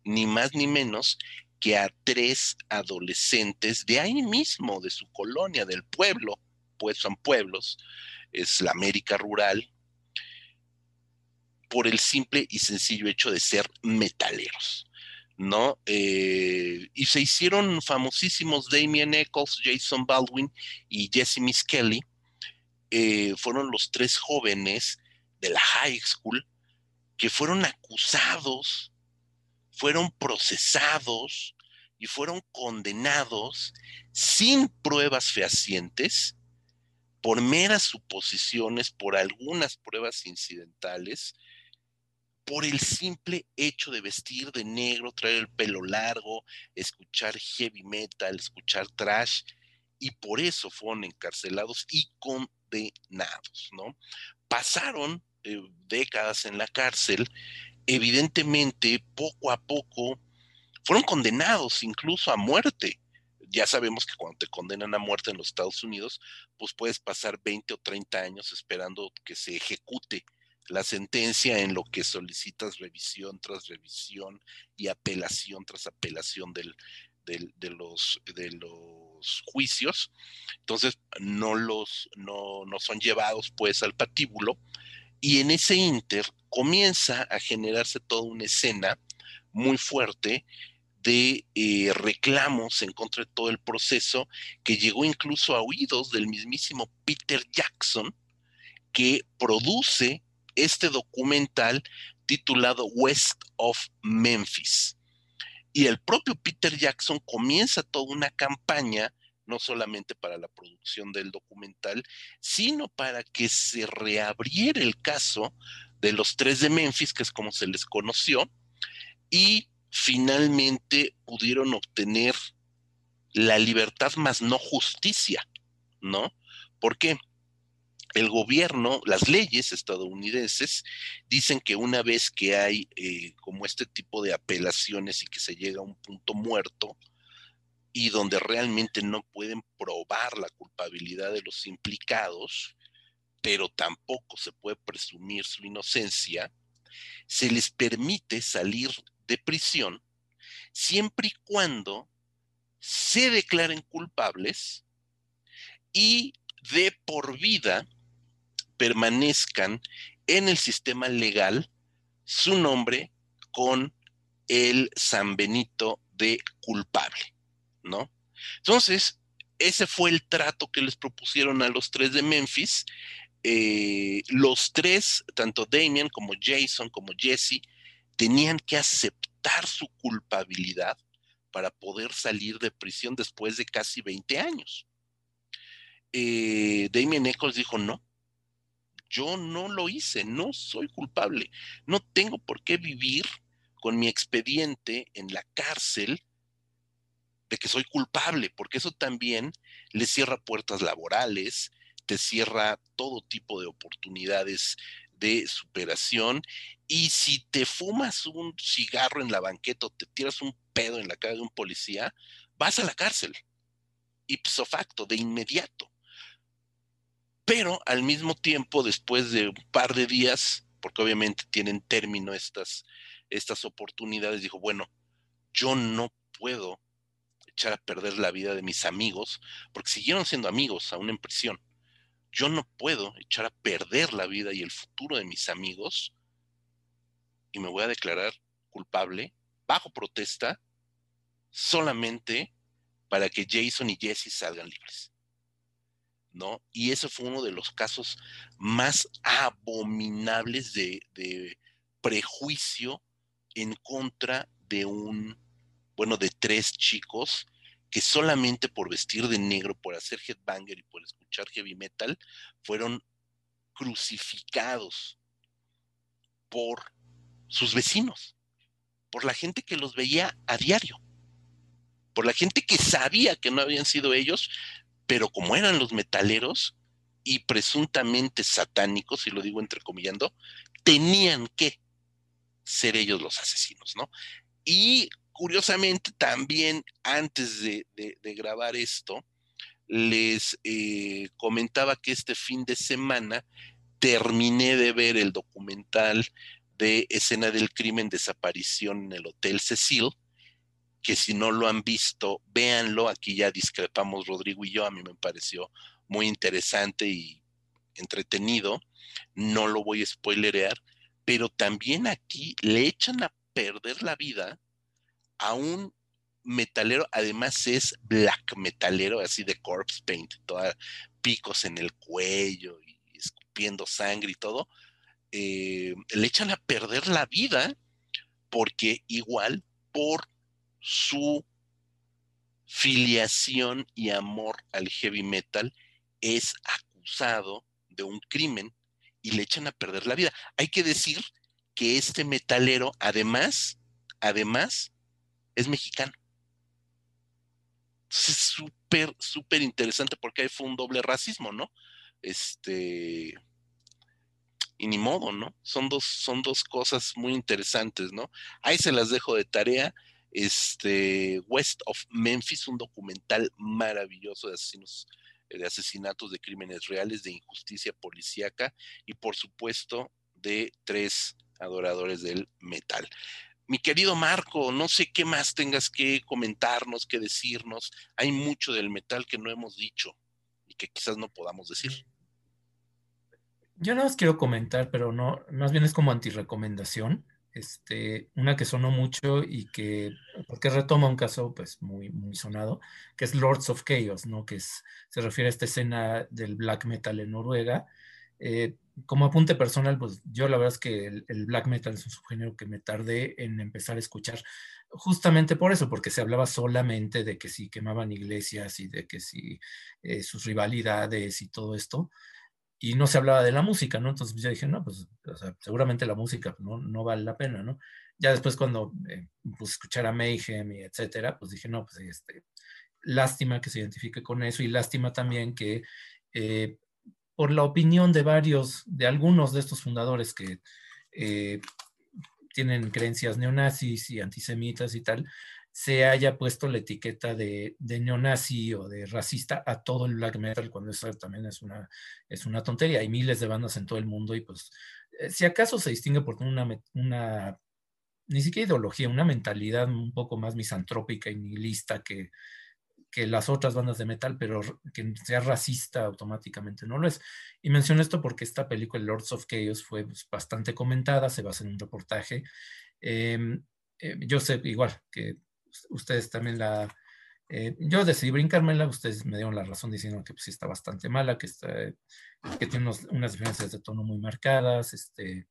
ni más ni menos, que a tres adolescentes de ahí mismo, de su colonia, del pueblo, pues son pueblos, es la América rural, por el simple y sencillo hecho de ser metaleros. ¿No? Eh, y se hicieron famosísimos Damien Eccles, Jason Baldwin y Jesse Miss Kelly. Eh, fueron los tres jóvenes de la high school que fueron acusados, fueron procesados y fueron condenados sin pruebas fehacientes, por meras suposiciones, por algunas pruebas incidentales, por el simple hecho de vestir de negro, traer el pelo largo, escuchar heavy metal, escuchar trash, y por eso fueron encarcelados y condenados, ¿no? Pasaron eh, décadas en la cárcel, evidentemente poco a poco fueron condenados incluso a muerte. Ya sabemos que cuando te condenan a muerte en los Estados Unidos, pues puedes pasar 20 o 30 años esperando que se ejecute la sentencia en lo que solicitas revisión tras revisión y apelación tras apelación de, los, de los juicios. Entonces, no, los, no, no son llevados pues al patíbulo y en ese inter comienza a generarse toda una escena muy fuerte de eh, reclamos en contra de todo el proceso que llegó incluso a oídos del mismísimo Peter Jackson, que produce este documental titulado West of Memphis. Y el propio Peter Jackson comienza toda una campaña, no solamente para la producción del documental, sino para que se reabriera el caso de los tres de Memphis, que es como se les conoció, y finalmente pudieron obtener la libertad más no justicia, ¿no? ¿Por qué? El gobierno, las leyes estadounidenses dicen que una vez que hay eh, como este tipo de apelaciones y que se llega a un punto muerto y donde realmente no pueden probar la culpabilidad de los implicados, pero tampoco se puede presumir su inocencia, se les permite salir de prisión siempre y cuando se declaren culpables y de por vida permanezcan en el sistema legal su nombre con el San Benito de culpable, ¿no? Entonces, ese fue el trato que les propusieron a los tres de Memphis. Eh, los tres, tanto Damien como Jason como Jesse, tenían que aceptar su culpabilidad para poder salir de prisión después de casi 20 años. Eh, Damien Eccles dijo, no, yo no lo hice, no soy culpable, no tengo por qué vivir con mi expediente en la cárcel de que soy culpable, porque eso también le cierra puertas laborales, te cierra todo tipo de oportunidades de superación. Y si te fumas un cigarro en la banqueta o te tiras un pedo en la cara de un policía, vas a la cárcel. Ipso facto, de inmediato. Pero al mismo tiempo, después de un par de días, porque obviamente tienen término estas, estas oportunidades, dijo, bueno, yo no puedo echar a perder la vida de mis amigos, porque siguieron siendo amigos aún en prisión yo no puedo echar a perder la vida y el futuro de mis amigos y me voy a declarar culpable bajo protesta solamente para que Jason y Jesse salgan libres. Y ese fue uno de los casos más abominables de, de prejuicio en contra de un, bueno, de tres chicos que solamente por vestir de negro, por hacer headbanger y por escuchar heavy metal, fueron crucificados por sus vecinos, por la gente que los veía a diario, por la gente que sabía que no habían sido ellos, pero como eran los metaleros y presuntamente satánicos, y lo digo entrecomillando, tenían que ser ellos los asesinos, ¿no? Y curiosamente, también antes de, grabar esto, les eh, comentaba que este fin de semana terminé de ver el documental de escena del crimen, desaparición en el Hotel Cecil, que si no lo han visto, véanlo, aquí ya discrepamos Rodrigo y yo, a mí me pareció muy interesante y entretenido, no lo voy a spoilerear, pero también aquí le echan a perder la vida a un metalero, además es black metalero, así de corpse paint, toda, picos en el cuello y escupiendo sangre y todo, eh, le echan a perder la vida porque igual por su filiación y amor al heavy metal es acusado de un crimen y le echan a perder la vida. Hay que decir que este metalero además, además, es mexicano. es súper, súper interesante porque ahí fue un doble racismo, ¿no? Este, y ni modo, ¿no? Son dos, son dos cosas muy interesantes, ¿no? Ahí se las dejo de tarea. Este, West of Memphis, un documental maravilloso de asesinos, de asesinatos, de crímenes reales, de injusticia policíaca y por supuesto de tres adoradores del metal. Mi querido Marco, no sé qué más tengas que comentarnos, que decirnos. Hay mucho del metal que no hemos dicho y que quizás no podamos decir. Yo no os quiero comentar, pero no, más bien es como antirecomendación. Este, una que sonó mucho y que, porque retoma un caso pues muy, muy sonado, que es Lords of Chaos, ¿no? Que se refiere a esta escena del black metal en Noruega. Eh, como apunte personal, pues yo la verdad es que el, black metal es un subgénero que me tardé en empezar a escuchar, justamente por eso, porque se hablaba solamente de que si quemaban iglesias y de que si eh, sus rivalidades y todo esto. Y no se hablaba de la música, ¿no? Entonces yo dije, no, pues seguramente la música no, no vale la pena, ¿no? Ya después cuando eh, pues, escuchar a Mayhem y etcétera, pues dije, no, pues este, lástima que se identifique con eso y lástima también que eh, por la opinión de varios, de algunos de estos fundadores que eh, tienen creencias neonazis y antisemitas y tal, se haya puesto la etiqueta de, neonazi o de racista a todo el black metal, cuando eso también es una, es una tontería. Hay miles de bandas en todo el mundo y pues eh, si acaso se distingue por una, una, ni siquiera ideología, una mentalidad un poco más misantrópica y nihilista que, que las otras bandas de metal, pero que sea racista automáticamente no lo es. Y menciono esto porque esta película, Lords of Chaos, fue pues, bastante comentada, se basa en un reportaje. Em, eh, yo sé, igual, que ustedes también la... Eh, yo decidí brincármela, ustedes me dieron la razón diciendo que pues, sí está bastante mala, que, está, que tiene unas diferencias de tono muy marcadas, este,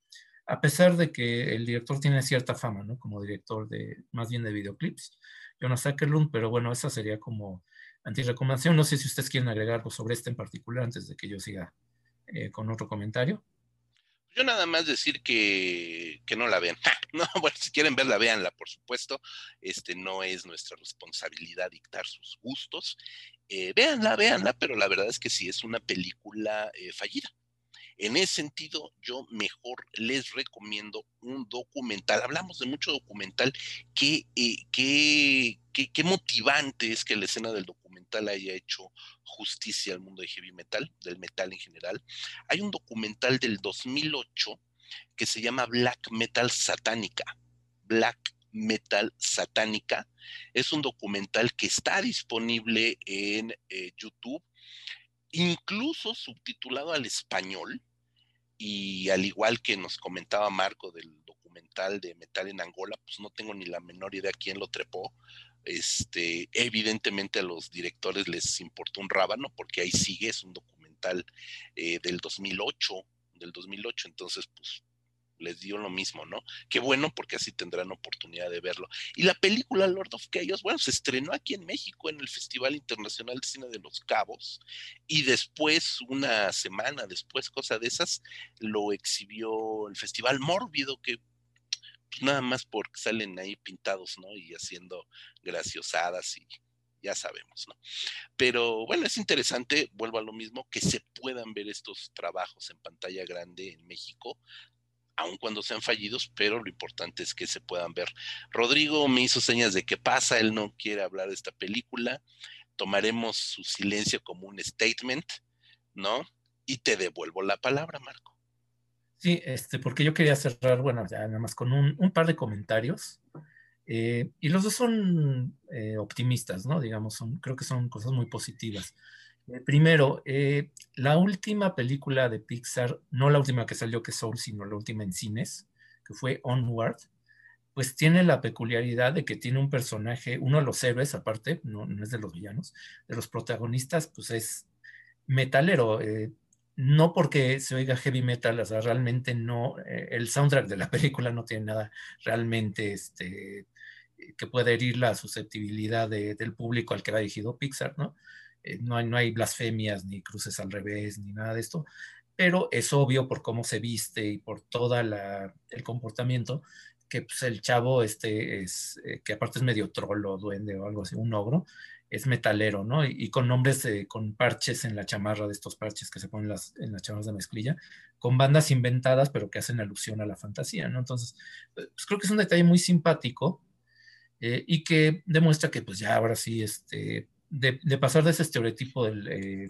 a pesar de que el director tiene cierta fama, ¿no? Como director de, más bien de videoclips, Jonas Ackerlund, pero bueno, esa sería como antirecomendación. No sé si ustedes quieren agregar algo sobre este en particular antes de que yo siga eh, con otro comentario. Yo nada más decir que, que no la vean. No, bueno, si quieren verla, véanla, por supuesto. Este no es nuestra responsabilidad dictar sus gustos. Eh, véanla, véanla, pero la verdad es que sí es una película eh, fallida. En ese sentido, yo mejor les recomiendo un documental. Hablamos de mucho documental. Qué, eh, qué, qué motivante es que la escena del documental haya hecho justicia al mundo de heavy metal, del metal en general. Hay un documental del 2008 que se llama Black Metal Satánica. Black Metal Satánica. Es un documental que está disponible en eh, YouTube, incluso subtitulado al español. Y al igual que nos comentaba Marco del documental de Metal en Angola, pues no tengo ni la menor idea quién lo trepó. Este, evidentemente a los directores les importó un rábano porque ahí sigue, es un documental eh, del 2008, del 2008, entonces pues les dio lo mismo, ¿no? Qué bueno porque así tendrán oportunidad de verlo. Y la película Lord of Chaos, bueno, se estrenó aquí en México en el Festival Internacional de Cine de Los Cabos y después, una semana después, cosa de esas, lo exhibió el Festival Mórbido que pues, nada más porque salen ahí pintados, ¿no? Y haciendo graciosadas y ya sabemos, ¿no? Pero bueno, es interesante, vuelvo a lo mismo, que se puedan ver estos trabajos en pantalla grande en México, aun cuando sean fallidos, pero lo importante es que se puedan ver. Rodrigo me hizo señas de que pasa, él no quiere hablar de esta película, tomaremos su silencio como un statement, ¿no? Y te devuelvo la palabra, Marco. Sí, este, porque yo quería cerrar, bueno, ya nada más con un, par de comentarios. Eh, y los dos son eh, optimistas, ¿no? Digamos, son, creo que son cosas muy positivas. Eh, primero, la última película de Pixar, no la última que salió que es Soul, sino la última en cines, que fue Onward, pues tiene la peculiaridad de que tiene un personaje, uno de los héroes aparte, no, no es de los villanos, de los protagonistas, pues es metalero no porque se oiga heavy metal, o sea, realmente no, eh, el soundtrack de la película no tiene nada realmente este, que pueda herir la susceptibilidad del público al que va dirigido Pixar, ¿no? Eh, no, hay, no hay blasfemias ni cruces al revés ni nada de esto, pero es obvio por cómo se viste y por todo el comportamiento que pues, el chavo este es, eh, que aparte es medio trolo, duende o algo así, un ogro, es metalero, ¿no? Y, con nombres, con parches en la chamarra de estos parches que se ponen las, en las chamarras de mezclilla, con bandas inventadas, pero que hacen alusión a la fantasía, ¿no? Entonces, pues creo que es un detalle muy simpático eh, y que demuestra que, pues ya ahora sí, este, de, pasar de ese estereotipo del eh,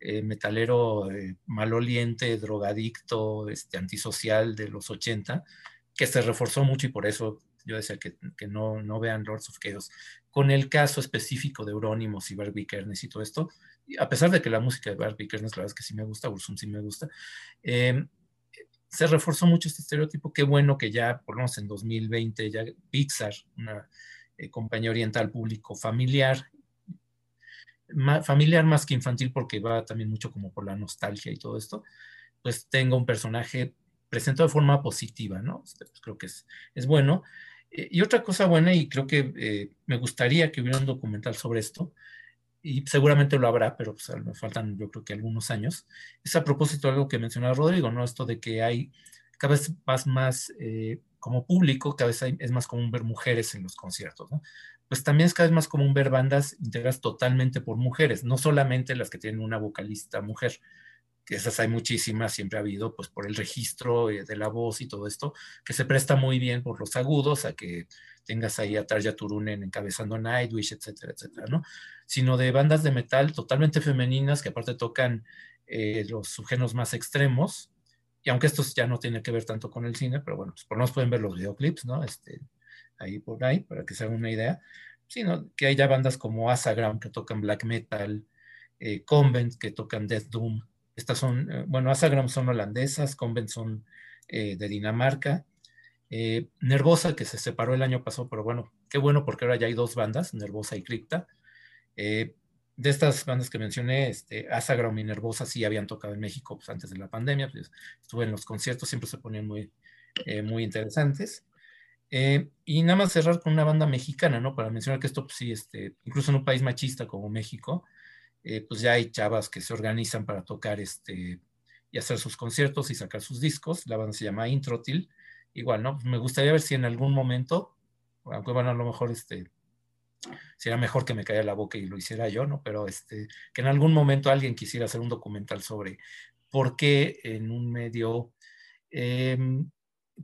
eh, metalero maloliente, drogadicto, este, antisocial de los 80, que se reforzó mucho y por eso yo decía que, no, no, vean Lords of Chaos, con el caso específico de Eurónimos y Barbie Kernes y todo esto, a pesar de que la música de Barbie Kernes, la verdad es que sí me gusta, Ursum sí me gusta, em, se reforzó mucho este estereotipo, qué bueno que ya, por lo menos en 2020, ya Pixar, una eh, compañía oriental público familiar, familiar más que infantil porque va también mucho como por la nostalgia y todo esto, pues tenga un personaje presentado de forma positiva, ¿no? Este, pues, creo que es, es bueno. Eh, y otra cosa buena, y creo que eh, me gustaría que hubiera un documental sobre esto, y seguramente lo habrá, pero pues, me faltan yo creo que algunos años. Es a propósito de algo que mencionaba Rodrigo, ¿no? Esto de que hay cada vez más, más eh, como público, cada vez es más común ver mujeres en los conciertos, ¿no? Pues también es cada vez más común ver bandas integradas totalmente por mujeres, no solamente las que tienen una vocalista mujer, que esas hay muchísimas, siempre ha habido, pues por el registro eh, de la voz y todo esto, que se presta muy bien por los agudos a que tengas ahí a Tarja Turunen encabezando Nightwish, etcétera, etcétera, ¿no? Sino de bandas de metal totalmente femeninas que aparte tocan eh, los subgéneros más extremos, y aunque estos ya no tienen que ver tanto con el cine, pero bueno, pues por lo menos pueden ver los videoclips, ¿no? Este, ahí por ahí, para que se hagan una idea. Sino que hay ya bandas como Asagram que tocan black metal, eh, Convent que tocan death doom, estas son, eh, bueno, Asagram son holandesas, Convent son eh, de Dinamarca. Eh, Nervosa, que se separó el año pasado, pero bueno, qué bueno porque ahora ya hay dos bandas, Nervosa y Cripta. de estas bandas que mencioné, este, Asagram y Nervosa sí habían tocado en México pues, antes de la pandemia. Pues, estuve en los conciertos, siempre se ponían muy, muy interesantes. Y nada más cerrar con una banda mexicana, ¿no? Para mencionar que esto, pues sí, este, incluso en un país machista como México, eh, pues ya hay chavas que se organizan para tocar este y hacer sus conciertos y sacar sus discos. La banda se llama Introtil. Igual, ¿no? me gustaría ver si en algún momento, aunque bueno, a lo mejor este sería mejor que me caiga la boca y lo hiciera yo, ¿no? Pero este, que en algún momento alguien quisiera hacer un documental sobre por qué en un medio, em,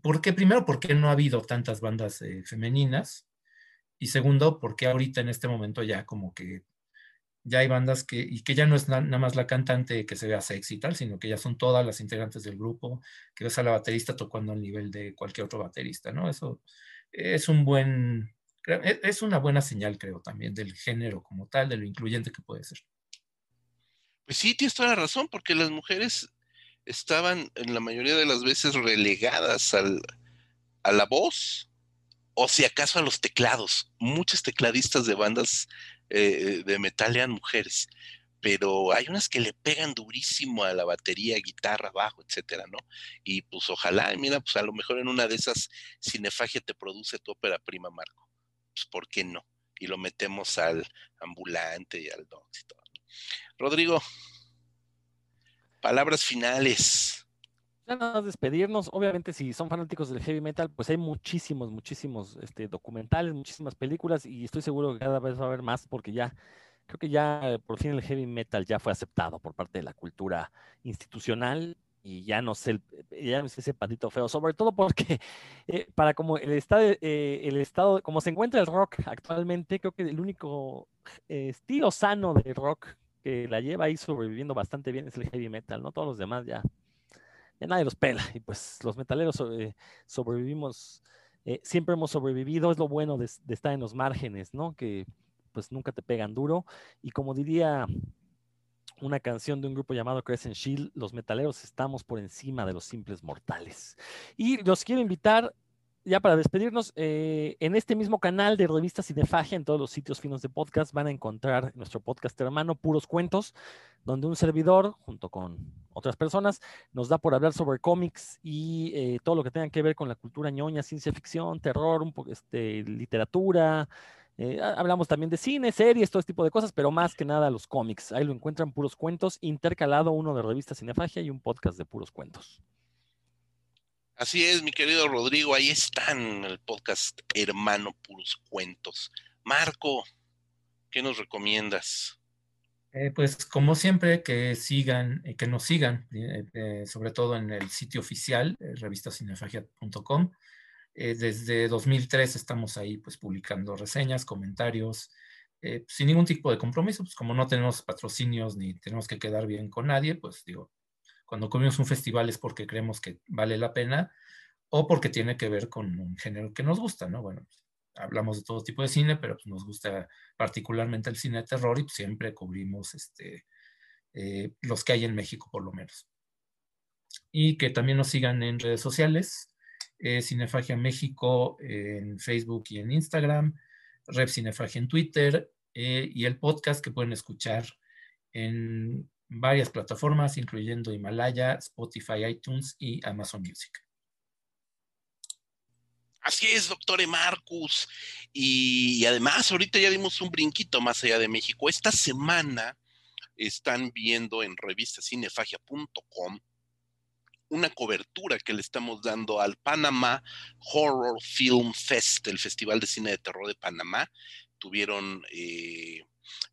por qué, primero, por qué no ha habido tantas bandas eh, femeninas, y segundo, por qué ahorita en este momento ya como que ya hay bandas que, y que ya no es nada más la cantante que se vea sexy y tal, sino que ya son todas las integrantes del grupo, que ves a la baterista tocando al nivel de cualquier otro baterista, ¿no? Eso es un buen, es una buena señal, creo, también del género como tal, de lo incluyente que puede ser. Pues sí, tienes toda la razón, porque las mujeres estaban en la mayoría de las veces relegadas al, a la voz, o si acaso a los teclados. Muchas tecladistas de bandas eh, de metal eran mujeres, pero hay unas que le pegan durísimo a la batería, guitarra, bajo, etcétera, ¿no? Y pues ojalá, mira, pues a lo mejor en una de esas Cinefagia te produce tu ópera prima, Marco. Pues ¿por qué no? Y lo metemos al ambulante y al docs y todo. Rodrigo, palabras finales. Nada despedirnos. Obviamente, si son fanáticos del heavy metal, pues hay muchísimos, muchísimos este, documentales, muchísimas películas, y estoy seguro que cada vez va a haber más, porque ya, creo que ya eh, por fin el heavy metal ya fue aceptado por parte de la cultura institucional y ya no sé, ya no sé ese patito feo, sobre todo porque eh, para como el estado, eh, el estado, como se encuentra el rock actualmente, creo que el único estilo sano de rock que la lleva ahí sobreviviendo bastante bien es el heavy metal, ¿no? Todos los demás ya ya nadie los pela. Y pues los metaleros sobrevivimos, eh, siempre hemos sobrevivido, es lo bueno de, estar en los márgenes, ¿no? Que pues nunca te pegan duro. Y como diría una canción de un grupo llamado Crescent Shield, los metaleros estamos por encima de los simples mortales. Y los quiero invitar ya para despedirnos, eh, en este mismo canal de revistas Cinefagia, en todos los sitios finos de podcast, van a encontrar nuestro podcast hermano, Puros Cuentos, donde un servidor, junto con otras personas, nos da por hablar sobre cómics y eh, todo lo que tenga que ver con la cultura ñoña, ciencia ficción, terror, un poco, este, literatura. Eh, hablamos también de cine, series, todo este tipo de cosas, pero más que nada los cómics. Ahí lo encuentran puros cuentos, intercalado uno de revista Cinefagia y un podcast de puros cuentos. Así es, mi querido Rodrigo, ahí están el podcast Hermano Puros Cuentos. Marco, ¿qué nos recomiendas? Eh, pues como siempre, que sigan, eh, que nos sigan, eh, sobre todo en el sitio oficial, revistacinefagia.com. desde 2003 estamos ahí pues publicando reseñas, comentarios, sin ningún tipo de compromiso, pues como no tenemos patrocinios ni tenemos que quedar bien con nadie, pues digo, cuando comemos un festival es porque creemos que vale la pena o porque tiene que ver con un género que nos gusta, ¿no? Bueno, hablamos de todo tipo de cine, pero pues, nos gusta particularmente el cine de terror y pues, siempre cubrimos este, eh, los que hay en México por lo menos. Y que también nos sigan en redes sociales, eh, Cinefagia México en Facebook y en Instagram, Rep Cinefagia en Twitter eh, y el podcast que pueden escuchar en varias plataformas, incluyendo Himalaya, Spotify, iTunes y Amazon Music. Así es, doctor Marcus. Y, además, ahorita ya dimos un brinquito más allá de México. Esta semana están viendo en revistacinefagia.com una cobertura que le estamos dando al Panama Horror Film Fest, el Festival de Cine de Terror de Panamá. Tuvieron eh,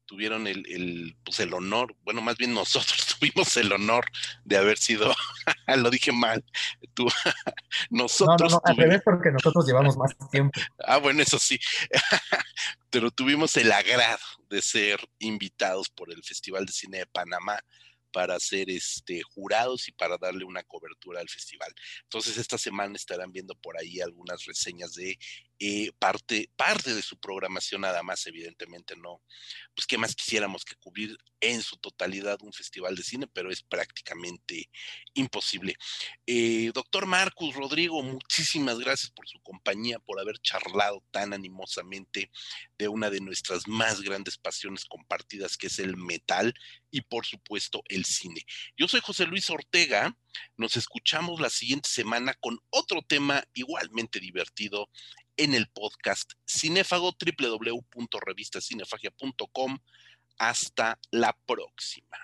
tuvieron el, pues el honor, bueno, más bien nosotros tuvimos el honor de haber sido, lo dije mal, tú, nosotros. No, no, no, al revés porque nosotros llevamos más tiempo. Ah, bueno, eso sí, pero tuvimos el agrado de ser invitados por el Festival de Cine de Panamá para ser este, jurados y para darle una cobertura al festival. Entonces, esta semana estarán viendo por ahí algunas reseñas de eh, parte, parte de su programación nada más, evidentemente no, pues qué más quisiéramos que cubrir en su totalidad un festival de cine, pero es prácticamente imposible. Eh, doctor Marcus Rodrigo, muchísimas gracias por su compañía, por haber charlado tan animosamente de una de nuestras más grandes pasiones compartidas, que es el metal y por supuesto el cine. Yo soy José Luis Ortega, nos escuchamos la siguiente semana con otro tema igualmente divertido en el podcast cinéfago www.revistacinefagia.com. Hasta la próxima.